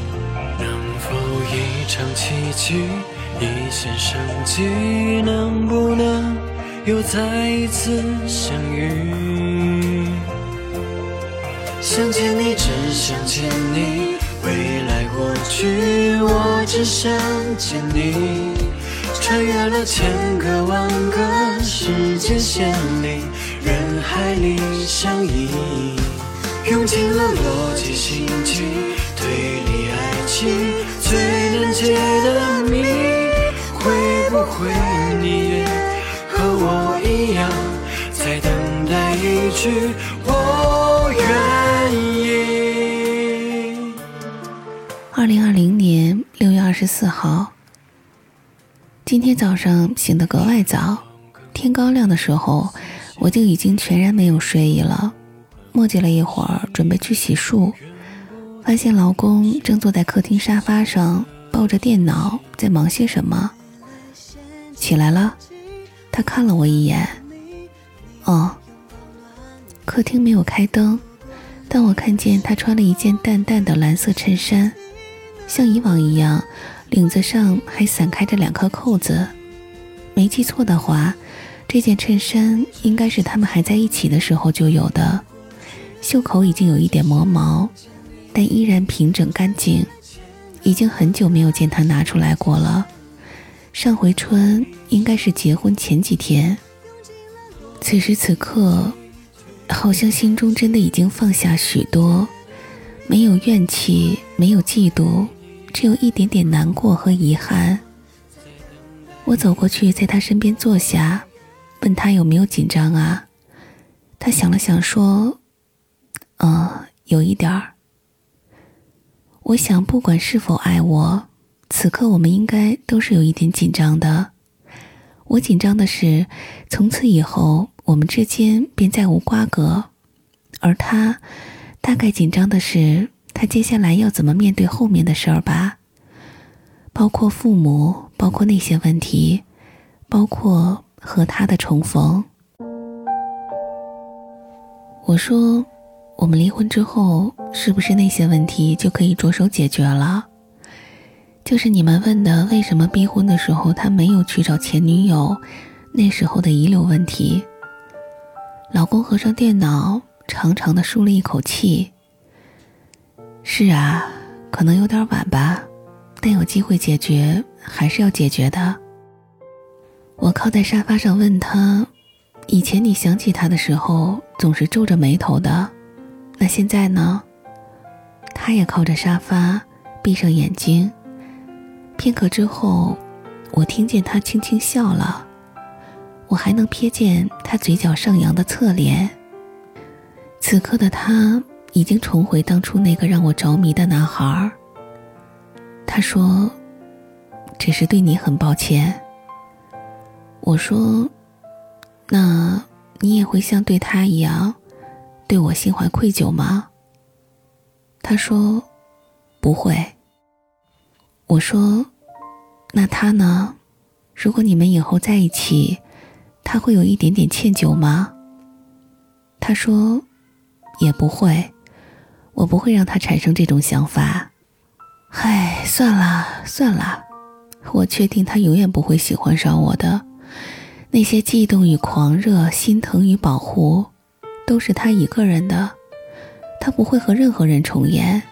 能否一场奇迹，一线生机，能不能又再一次相遇？想见你，只想见你，未来过去，我只想见你。穿越了千个万个时间线里，人海里相依，用尽了逻辑心机，推理爱情。最难解的谜，会不会你也和我一样，在等待一句我愿意？二零二零年六月二十四号，今天早上醒得格外早，天刚亮的时候，我就已经全然没有睡意了，磨叽了一会儿，准备去洗漱。发现老公正坐在客厅沙发上，抱着电脑在忙些什么。起来了，他看了我一眼。哦。客厅没有开灯，但我看见他穿了一件淡淡的蓝色衬衫，像以往一样，领子上还散开着两颗扣子。没记错的话，这件衬衫应该是他们还在一起的时候就有的，袖口已经有一点磨毛，但依然平整干净。已经很久没有见他拿出来过了，上回穿应该是结婚前几天。此时此刻。好像心中真的已经放下许多，没有怨气，没有嫉妒，只有一点点难过和遗憾。我走过去，在他身边坐下，问他有没有紧张啊？他想了想说：“嗯，有一点儿。”我想，不管是否爱我，此刻我们应该都是有一点紧张的。我紧张的是，从此以后。我们之间便再无瓜葛，而他大概紧张的是，他接下来要怎么面对后面的事儿吧？包括父母，包括那些问题，包括和他的重逢。我说，我们离婚之后，是不是那些问题就可以着手解决了？就是你们问的，为什么逼婚的时候他没有去找前女友，那时候的遗留问题。老公合上电脑，长长的舒了一口气。是啊，可能有点晚吧，但有机会解决还是要解决的。我靠在沙发上问他：“以前你想起他的时候总是皱着眉头的，那现在呢？”他也靠着沙发，闭上眼睛。片刻之后，我听见他轻轻笑了。我还能瞥见他嘴角上扬的侧脸。此刻的他已经重回当初那个让我着迷的男孩。他说：“只是对你很抱歉。”我说：“那你也会像对他一样，对我心怀愧疚吗？”他说：“不会。”我说：“那他呢？如果你们以后在一起？”他会有一点点歉疚吗？他说：“也不会，我不会让他产生这种想法。”唉，算了算了，我确定他永远不会喜欢上我的。那些悸动与狂热、心疼与保护，都是他一个人的，他不会和任何人重演。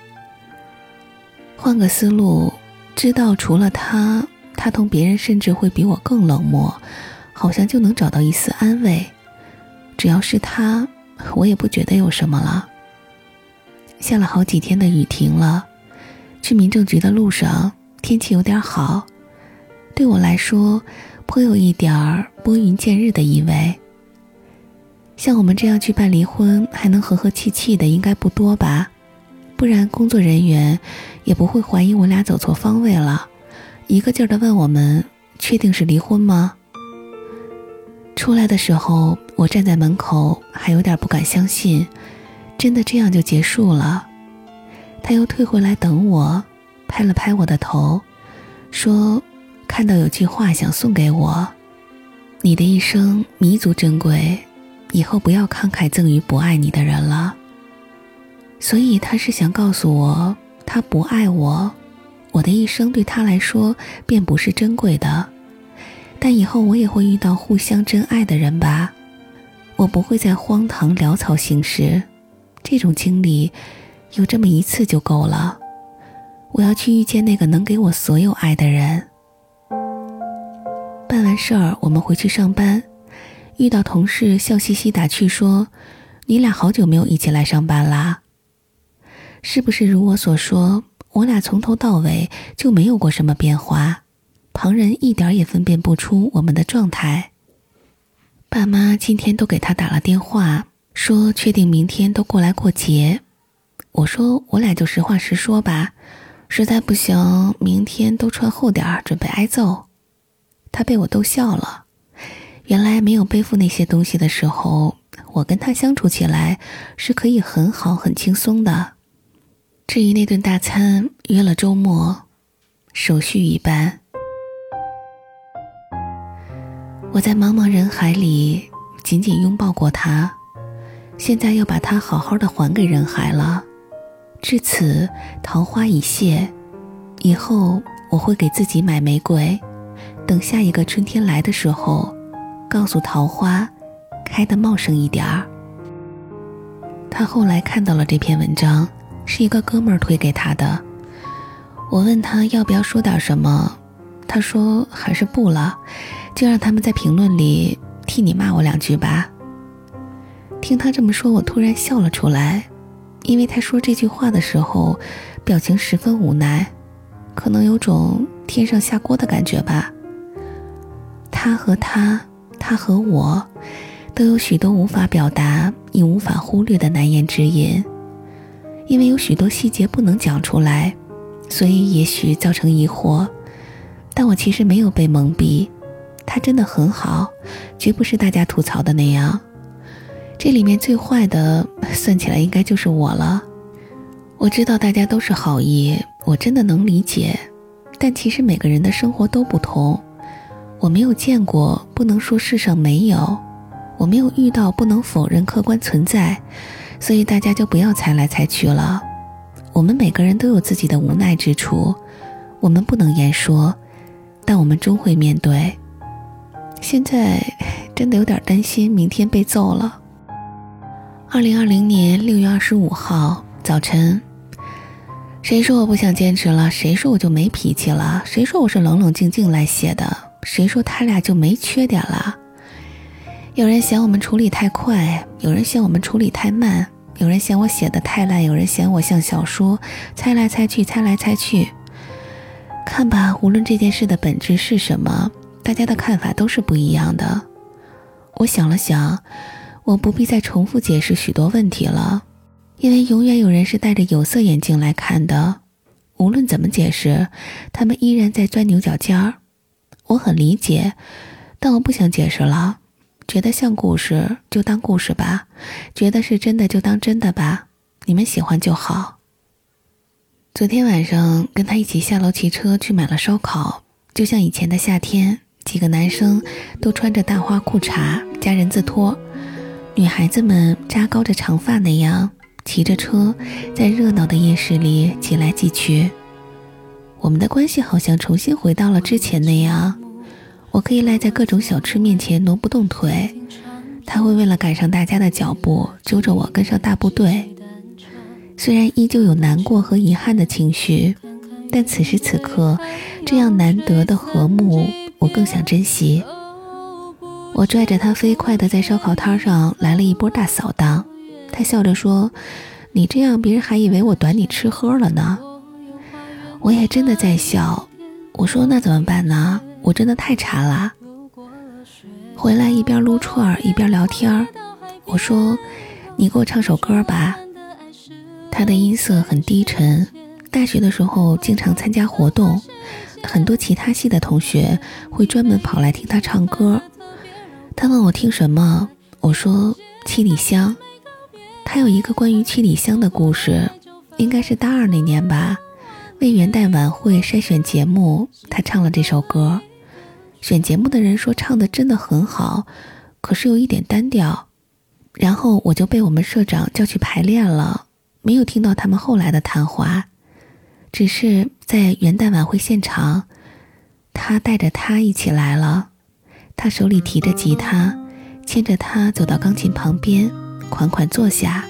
换个思路，知道除了他，他同别人甚至会比我更冷漠。好像就能找到一丝安慰，只要是他，我也不觉得有什么了。下了好几天的雨停了，去民政局的路上天气有点好，对我来说颇有一点儿拨云见日的意味。像我们这样去办离婚还能和和气气的，应该不多吧？不然工作人员也不会怀疑我俩走错方位了，一个劲儿的问我们确定是离婚吗？出来的时候，我站在门口，还有点不敢相信，真的这样就结束了。他又退回来等我，拍了拍我的头，说：“看到有句话想送给我，你的一生弥足珍贵，以后不要慷慨赠予不爱你的人了。”所以他是想告诉我，他不爱我，我的一生对他来说便不是珍贵的。但以后我也会遇到互相真爱的人吧，我不会再荒唐潦草行事，这种经历有这么一次就够了。我要去遇见那个能给我所有爱的人。办完事儿，我们回去上班，遇到同事笑嘻嘻打趣说：“你俩好久没有一起来上班啦？是不是如我所说，我俩从头到尾就没有过什么变化？”旁人一点也分辨不出我们的状态。爸妈今天都给他打了电话，说确定明天都过来过节。我说我俩就实话实说吧，实在不行明天都穿厚点儿，准备挨揍。他被我逗笑了。原来没有背负那些东西的时候，我跟他相处起来是可以很好很轻松的。至于那顿大餐，约了周末。手续一般。我在茫茫人海里紧紧拥抱过他，现在要把它好好的还给人海了。至此，桃花已谢，以后我会给自己买玫瑰，等下一个春天来的时候，告诉桃花，开得茂盛一点儿。他后来看到了这篇文章，是一个哥们儿推给他的。我问他要不要说点什么，他说还是不了，就让他们在评论里替你骂我两句吧。听他这么说，我突然笑了出来，因为他说这句话的时候，表情十分无奈，可能有种天上下锅的感觉吧。他和他，他和我，都有许多无法表达亦无法忽略的难言之隐，因为有许多细节不能讲出来。所以也许造成疑惑，但我其实没有被蒙蔽，他真的很好，绝不是大家吐槽的那样。这里面最坏的，算起来应该就是我了。我知道大家都是好意，我真的能理解，但其实每个人的生活都不同。我没有见过，不能说世上没有；我没有遇到，不能否认客观存在。所以大家就不要猜来猜去了。我们每个人都有自己的无奈之处，我们不能言说，但我们终会面对。现在真的有点担心明天被揍了。二零二零年六月二十五号早晨，谁说我不想坚持了？谁说我就没脾气了？谁说我是冷冷静静来写的？谁说他俩就没缺点了？有人嫌我们处理太快，有人嫌我们处理太慢。有人嫌我写的太烂，有人嫌我像小说，猜来猜去，猜来猜去。看吧，无论这件事的本质是什么，大家的看法都是不一样的。我想了想，我不必再重复解释许多问题了，因为永远有人是戴着有色眼镜来看的。无论怎么解释，他们依然在钻牛角尖儿。我很理解，但我不想解释了。觉得像故事就当故事吧，觉得是真的就当真的吧，你们喜欢就好。昨天晚上跟他一起下楼骑车去买了烧烤，就像以前的夏天，几个男生都穿着大花裤衩加人字拖，女孩子们扎高着长发那样骑着车，在热闹的夜市里挤来挤去。我们的关系好像重新回到了之前那样。我可以赖在各种小吃面前挪不动腿，他会为了赶上大家的脚步揪着我跟上大部队。虽然依旧有难过和遗憾的情绪，但此时此刻这样难得的和睦，我更想珍惜。我拽着他飞快地在烧烤摊上来了一波大扫荡，他笑着说：“你这样别人还以为我短你吃喝了呢。”我也真的在笑。我说：“那怎么办呢？”我真的太馋了，回来一边撸串儿一边聊天儿。我说：“你给我唱首歌吧。”他的音色很低沉。大学的时候经常参加活动，很多其他系的同学会专门跑来听他唱歌。他问我听什么，我说《七里香》。他有一个关于七里香的故事，应该是大二那年吧，为元旦晚会筛选节目，他唱了这首歌。选节目的人说唱的真的很好，可是有一点单调。然后我就被我们社长叫去排练了，没有听到他们后来的谈话，只是在元旦晚会现场，他带着他一起来了，他手里提着吉他，牵着他走到钢琴旁边，款款坐下。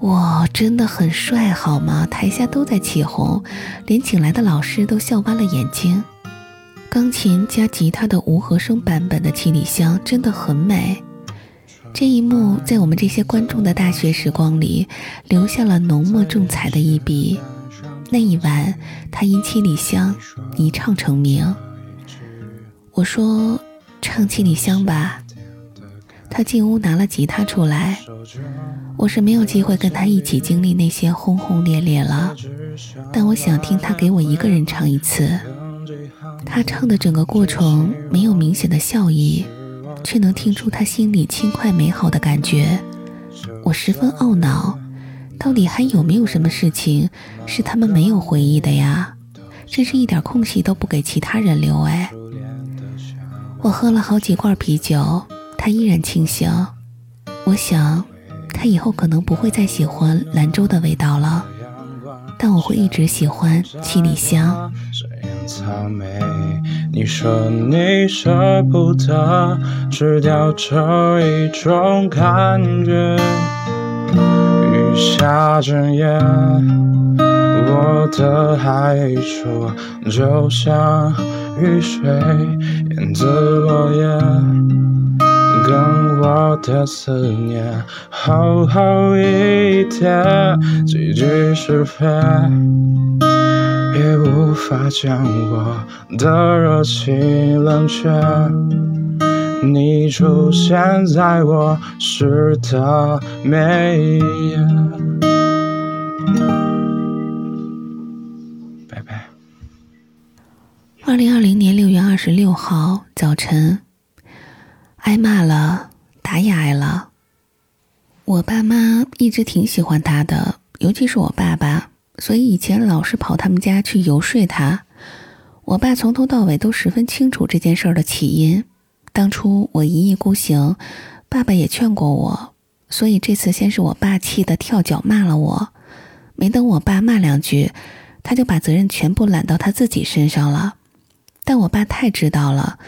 哇，真的很帅，好吗？台下都在起哄，连请来的老师都笑弯了眼睛。钢琴加吉他的无和声版本的《七里香》真的很美，这一幕在我们这些观众的大学时光里留下了浓墨重彩的一笔。那一晚，他因《七里香》一唱成名。我说：“唱《七里香》吧。”他进屋拿了吉他出来。我是没有机会跟他一起经历那些轰轰烈烈了，但我想听他给我一个人唱一次。他唱的整个过程没有明显的笑意，却能听出他心里轻快美好的感觉。我十分懊恼，到底还有没有什么事情是他们没有回忆的呀？真是一点空隙都不给其他人留哎。我喝了好几罐啤酒，他依然清醒。我想，他以后可能不会再喜欢兰州的味道了，但我会一直喜欢七里香。你说你舍不得吃掉这一种感觉。雨下整夜，我的害处就像雨水淹子落叶，跟我的思念厚厚一叠，几句是非。也无法将我的热情冷却。你出现在我诗的每一页。二零二零年六月二十六号早晨，挨骂了，打也挨了。我爸妈一直挺喜欢他的，尤其是我爸爸。所以以前老是跑他们家去游说他，我爸从头到尾都十分清楚这件事儿的起因。当初我一意孤行，爸爸也劝过我，所以这次先是我爸气得跳脚骂了我，没等我爸骂两句，他就把责任全部揽到他自己身上了。但我爸太知道了，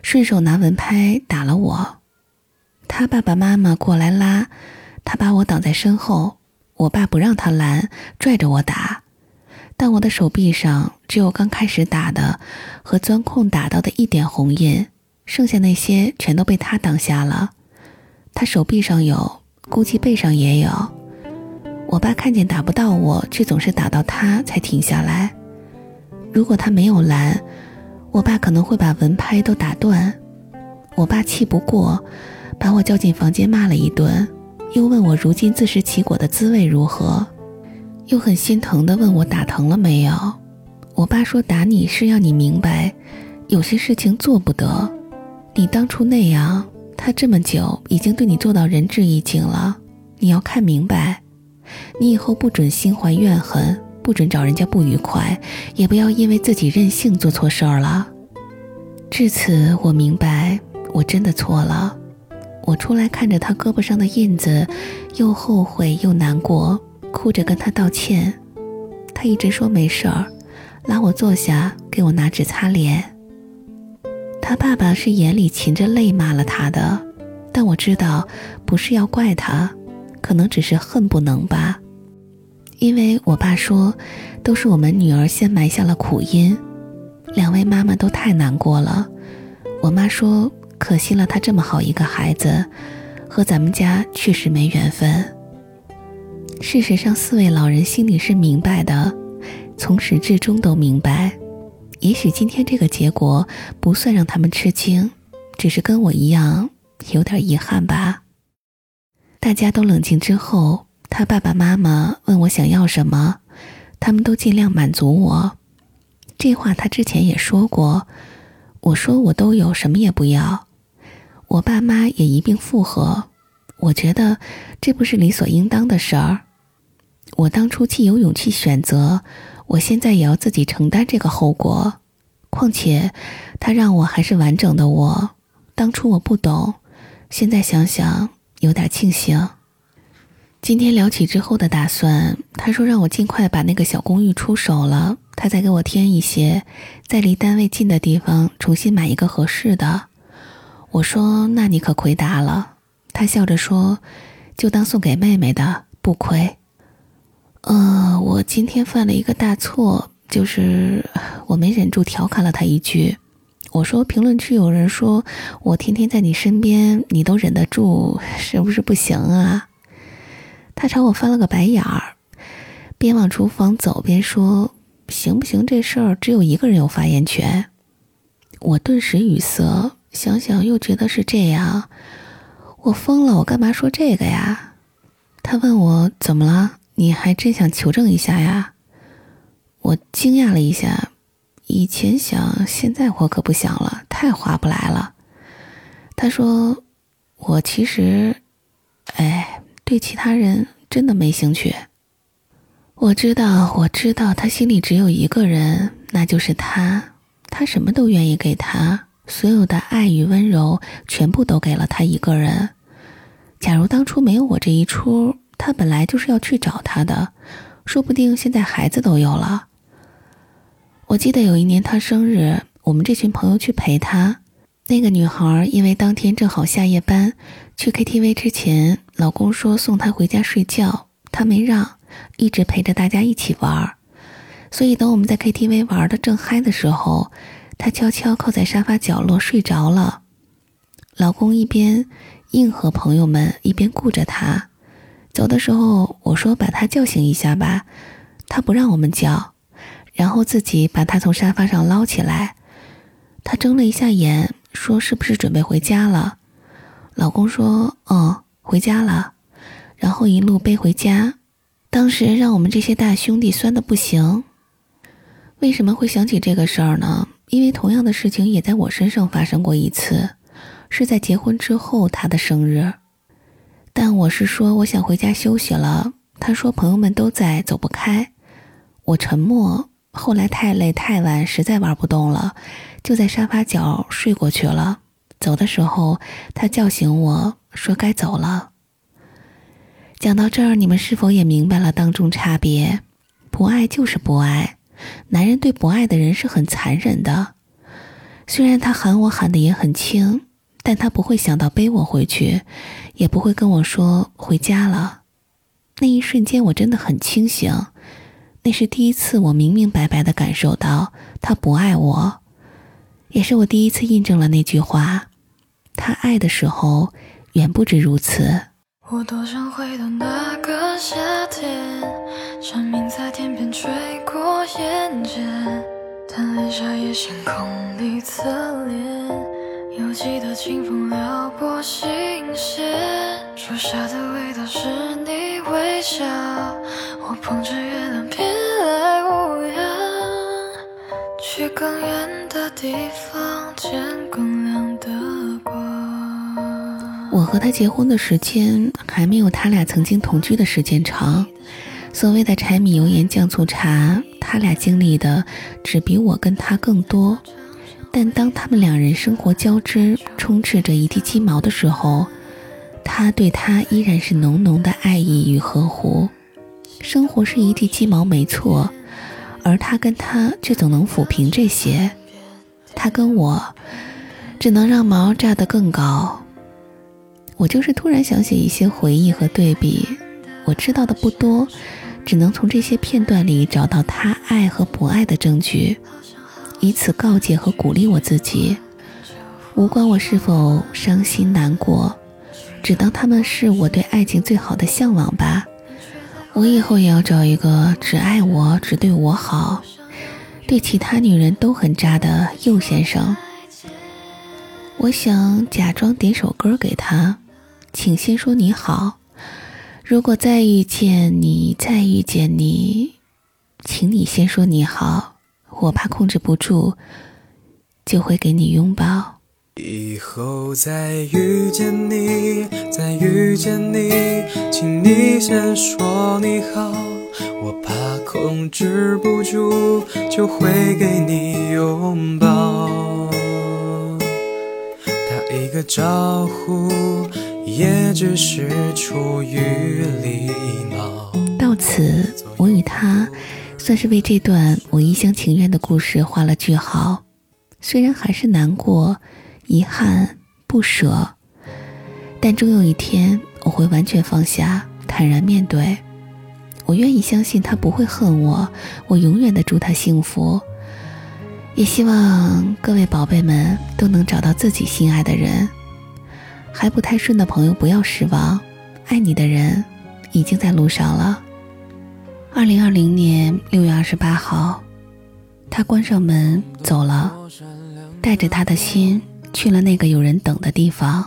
顺手拿文拍打了我。他爸爸妈妈过来拉，他把我挡在身后。我爸不让他拦，拽着我打，但我的手臂上只有刚开始打的和钻空打到的一点红印，剩下那些全都被他挡下了。他手臂上有，估计背上也有。我爸看见打不到我，却总是打到他才停下来。如果他没有拦，我爸可能会把文拍都打断。我爸气不过，把我叫进房间骂了一顿。又问我如今自食其果的滋味如何，又很心疼地问我打疼了没有。我爸说打你是要你明白，有些事情做不得。你当初那样，他这么久已经对你做到仁至义尽了。你要看明白，你以后不准心怀怨恨，不准找人家不愉快，也不要因为自己任性做错事儿了。至此，我明白，我真的错了。我出来看着他胳膊上的印子，又后悔又难过，哭着跟他道歉。他一直说没事儿，拉我坐下，给我拿纸擦脸。他爸爸是眼里噙着泪骂了他的，但我知道不是要怪他，可能只是恨不能吧。因为我爸说，都是我们女儿先埋下了苦因，两位妈妈都太难过了。我妈说。可惜了，她这么好一个孩子，和咱们家确实没缘分。事实上，四位老人心里是明白的，从始至终都明白。也许今天这个结果不算让他们吃惊，只是跟我一样有点遗憾吧。大家都冷静之后，他爸爸妈妈问我想要什么，他们都尽量满足我。这话他之前也说过。我说我都有，什么也不要。我爸妈也一并附和。我觉得这不是理所应当的事儿。我当初既有勇气选择，我现在也要自己承担这个后果。况且他让我还是完整的我。当初我不懂，现在想想有点庆幸。今天聊起之后的打算，他说让我尽快把那个小公寓出手了，他再给我添一些，在离单位近的地方重新买一个合适的。我说那你可亏大了。他笑着说，就当送给妹妹的，不亏。呃，我今天犯了一个大错，就是我没忍住调侃了他一句。我说评论区有人说我天天在你身边，你都忍得住，是不是不行啊？他朝我翻了个白眼儿，边往厨房走边说：“行不行？这事儿只有一个人有发言权。”我顿时语塞，想想又觉得是这样。我疯了，我干嘛说这个呀？他问我怎么了？你还真想求证一下呀？我惊讶了一下，以前想，现在我可不想了，太划不来了。他说：“我其实，哎。”对其他人真的没兴趣。我知道，我知道，他心里只有一个人，那就是他，他什么都愿意给他，所有的爱与温柔全部都给了他一个人。假如当初没有我这一出，他本来就是要去找他的，说不定现在孩子都有了。我记得有一年他生日，我们这群朋友去陪他。那个女孩因为当天正好下夜班，去 KTV 之前，老公说送她回家睡觉，她没让，一直陪着大家一起玩儿。所以等我们在 KTV 玩的正嗨的时候，她悄悄靠在沙发角落睡着了。老公一边应和朋友们，一边顾着她。走的时候，我说把她叫醒一下吧，她不让我们叫，然后自己把她从沙发上捞起来。她睁了一下眼。说是不是准备回家了？老公说：“嗯，回家了。”然后一路背回家。当时让我们这些大兄弟酸的不行。为什么会想起这个事儿呢？因为同样的事情也在我身上发生过一次，是在结婚之后他的生日。但我是说我想回家休息了，他说朋友们都在，走不开。我沉默。后来太累太晚，实在玩不动了，就在沙发角睡过去了。走的时候，他叫醒我说该走了。讲到这儿，你们是否也明白了当中差别？不爱就是不爱，男人对不爱的人是很残忍的。虽然他喊我喊的也很轻，但他不会想到背我回去，也不会跟我说回家了。那一瞬间，我真的很清醒。那是第一次，我明明白白的感受到他不爱我，也是我第一次印证了那句话：他爱的时候远不止如此。我多想回到那个夏天，蝉鸣在天边吹过眼间，贪恋夏夜星空里侧脸，犹记得清风撩拨心弦，树下的味道是你微笑，我捧着月亮偏。去更远的地方见更亮的。我和他结婚的时间还没有他俩曾经同居的时间长。所谓的柴米油盐酱醋茶，他俩经历的只比我跟他更多。但当他们两人生活交织，充斥着一地鸡毛的时候，他对他依然是浓浓的爱意与呵护。生活是一地鸡毛，没错。而他跟他却总能抚平这些，他跟我只能让毛炸得更高。我就是突然想起一些回忆和对比，我知道的不多，只能从这些片段里找到他爱和不爱的证据，以此告诫和鼓励我自己。无关我是否伤心难过，只当他们是我对爱情最好的向往吧。我以后也要找一个只爱我、只对我好、对其他女人都很渣的右先生。我想假装点首歌给他，请先说你好。如果再遇见你，再遇见你，请你先说你好。我怕控制不住，就会给你拥抱。以后再遇见你，再遇见你，请你先说你好。我怕控制不住，就会给你拥抱。打一个招呼，也只是出于礼貌。到此，我与他算是为这段我一厢情愿的故事画了句号。虽然还是难过。遗憾、不舍，但终有一天我会完全放下，坦然面对。我愿意相信他不会恨我，我永远的祝他幸福。也希望各位宝贝们都能找到自己心爱的人。还不太顺的朋友不要失望，爱你的人已经在路上了。二零二零年六月二十八号，他关上门走了，带着他的心。去了那个有人等的地方，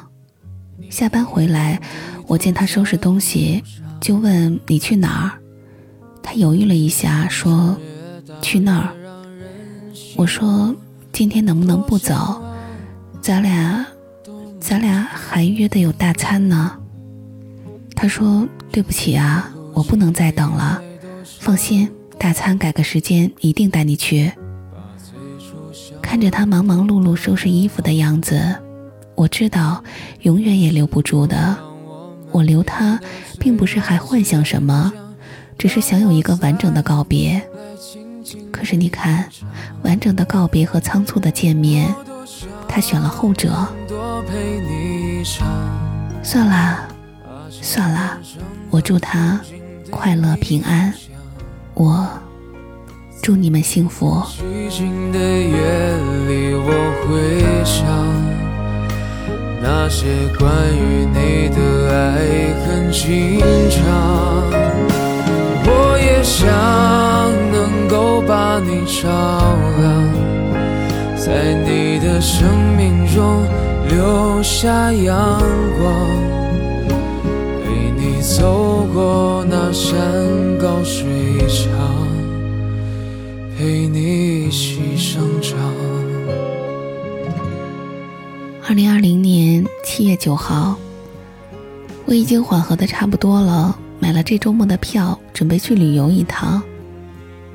下班回来，我见他收拾东西，就问你去哪儿。他犹豫了一下，说去那儿。我说今天能不能不走？咱俩，咱俩还约的有大餐呢。他说对不起啊，我不能再等了。放心，大餐改个时间一定带你去。看着他忙忙碌碌收拾衣服的样子，我知道永远也留不住的。我留他，并不是还幻想什么，只是想有一个完整的告别。可是你看，完整的告别和仓促的见面，他选了后者。陪你唱算了，算了，我祝他快乐平安。我祝你们幸福。寂静的夜里，我会想那些关于你的爱很经常。我也想能够把你照亮，在你的生命中留下阳光，陪你走过那山高水长。陪你一起生长。二零二零年七月九号，我已经缓和的差不多了，买了这周末的票，准备去旅游一趟。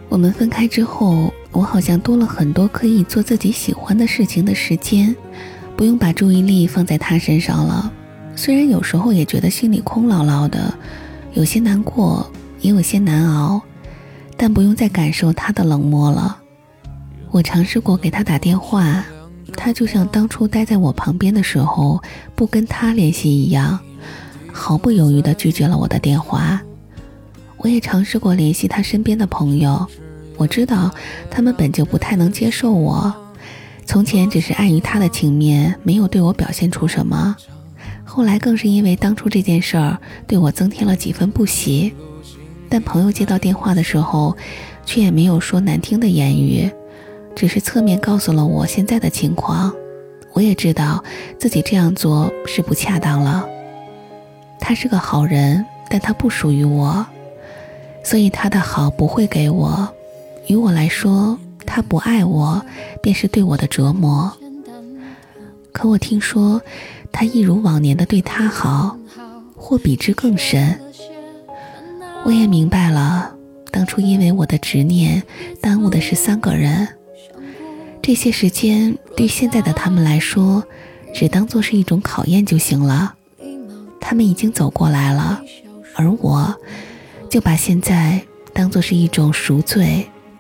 我们分开之后，我好像多了很多可以做自己喜欢的事情的时间，不用把注意力放在他身上了。虽然有时候也觉得心里空落落的，有些难过，也有些难熬。但不用再感受他的冷漠了。我尝试过给他打电话，他就像当初待在我旁边的时候不跟他联系一样，毫不犹豫地拒绝了我的电话。我也尝试过联系他身边的朋友，我知道他们本就不太能接受我。从前只是碍于他的情面，没有对我表现出什么，后来更是因为当初这件事儿，对我增添了几分不喜。但朋友接到电话的时候，却也没有说难听的言语，只是侧面告诉了我现在的情况。我也知道自己这样做是不恰当了。他是个好人，但他不属于我，所以他的好不会给我。于我来说，他不爱我，便是对我的折磨。可我听说，他一如往年的对他好，或比之更深。我也明白了，当初因为我的执念，耽误的是三个人。这些时间对现在的他们来说，只当做是一种考验就行了。他们已经走过来了，而我，就把现在当做是一种赎罪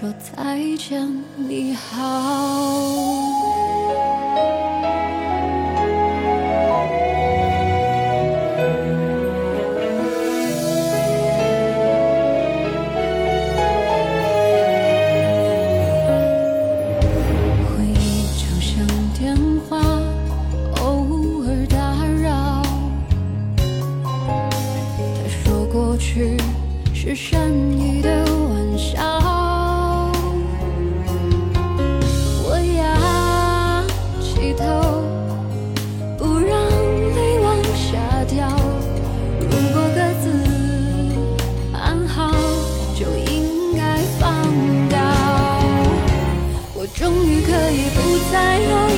说再见你好回忆就像电话偶尔打扰他说过去是善意的好。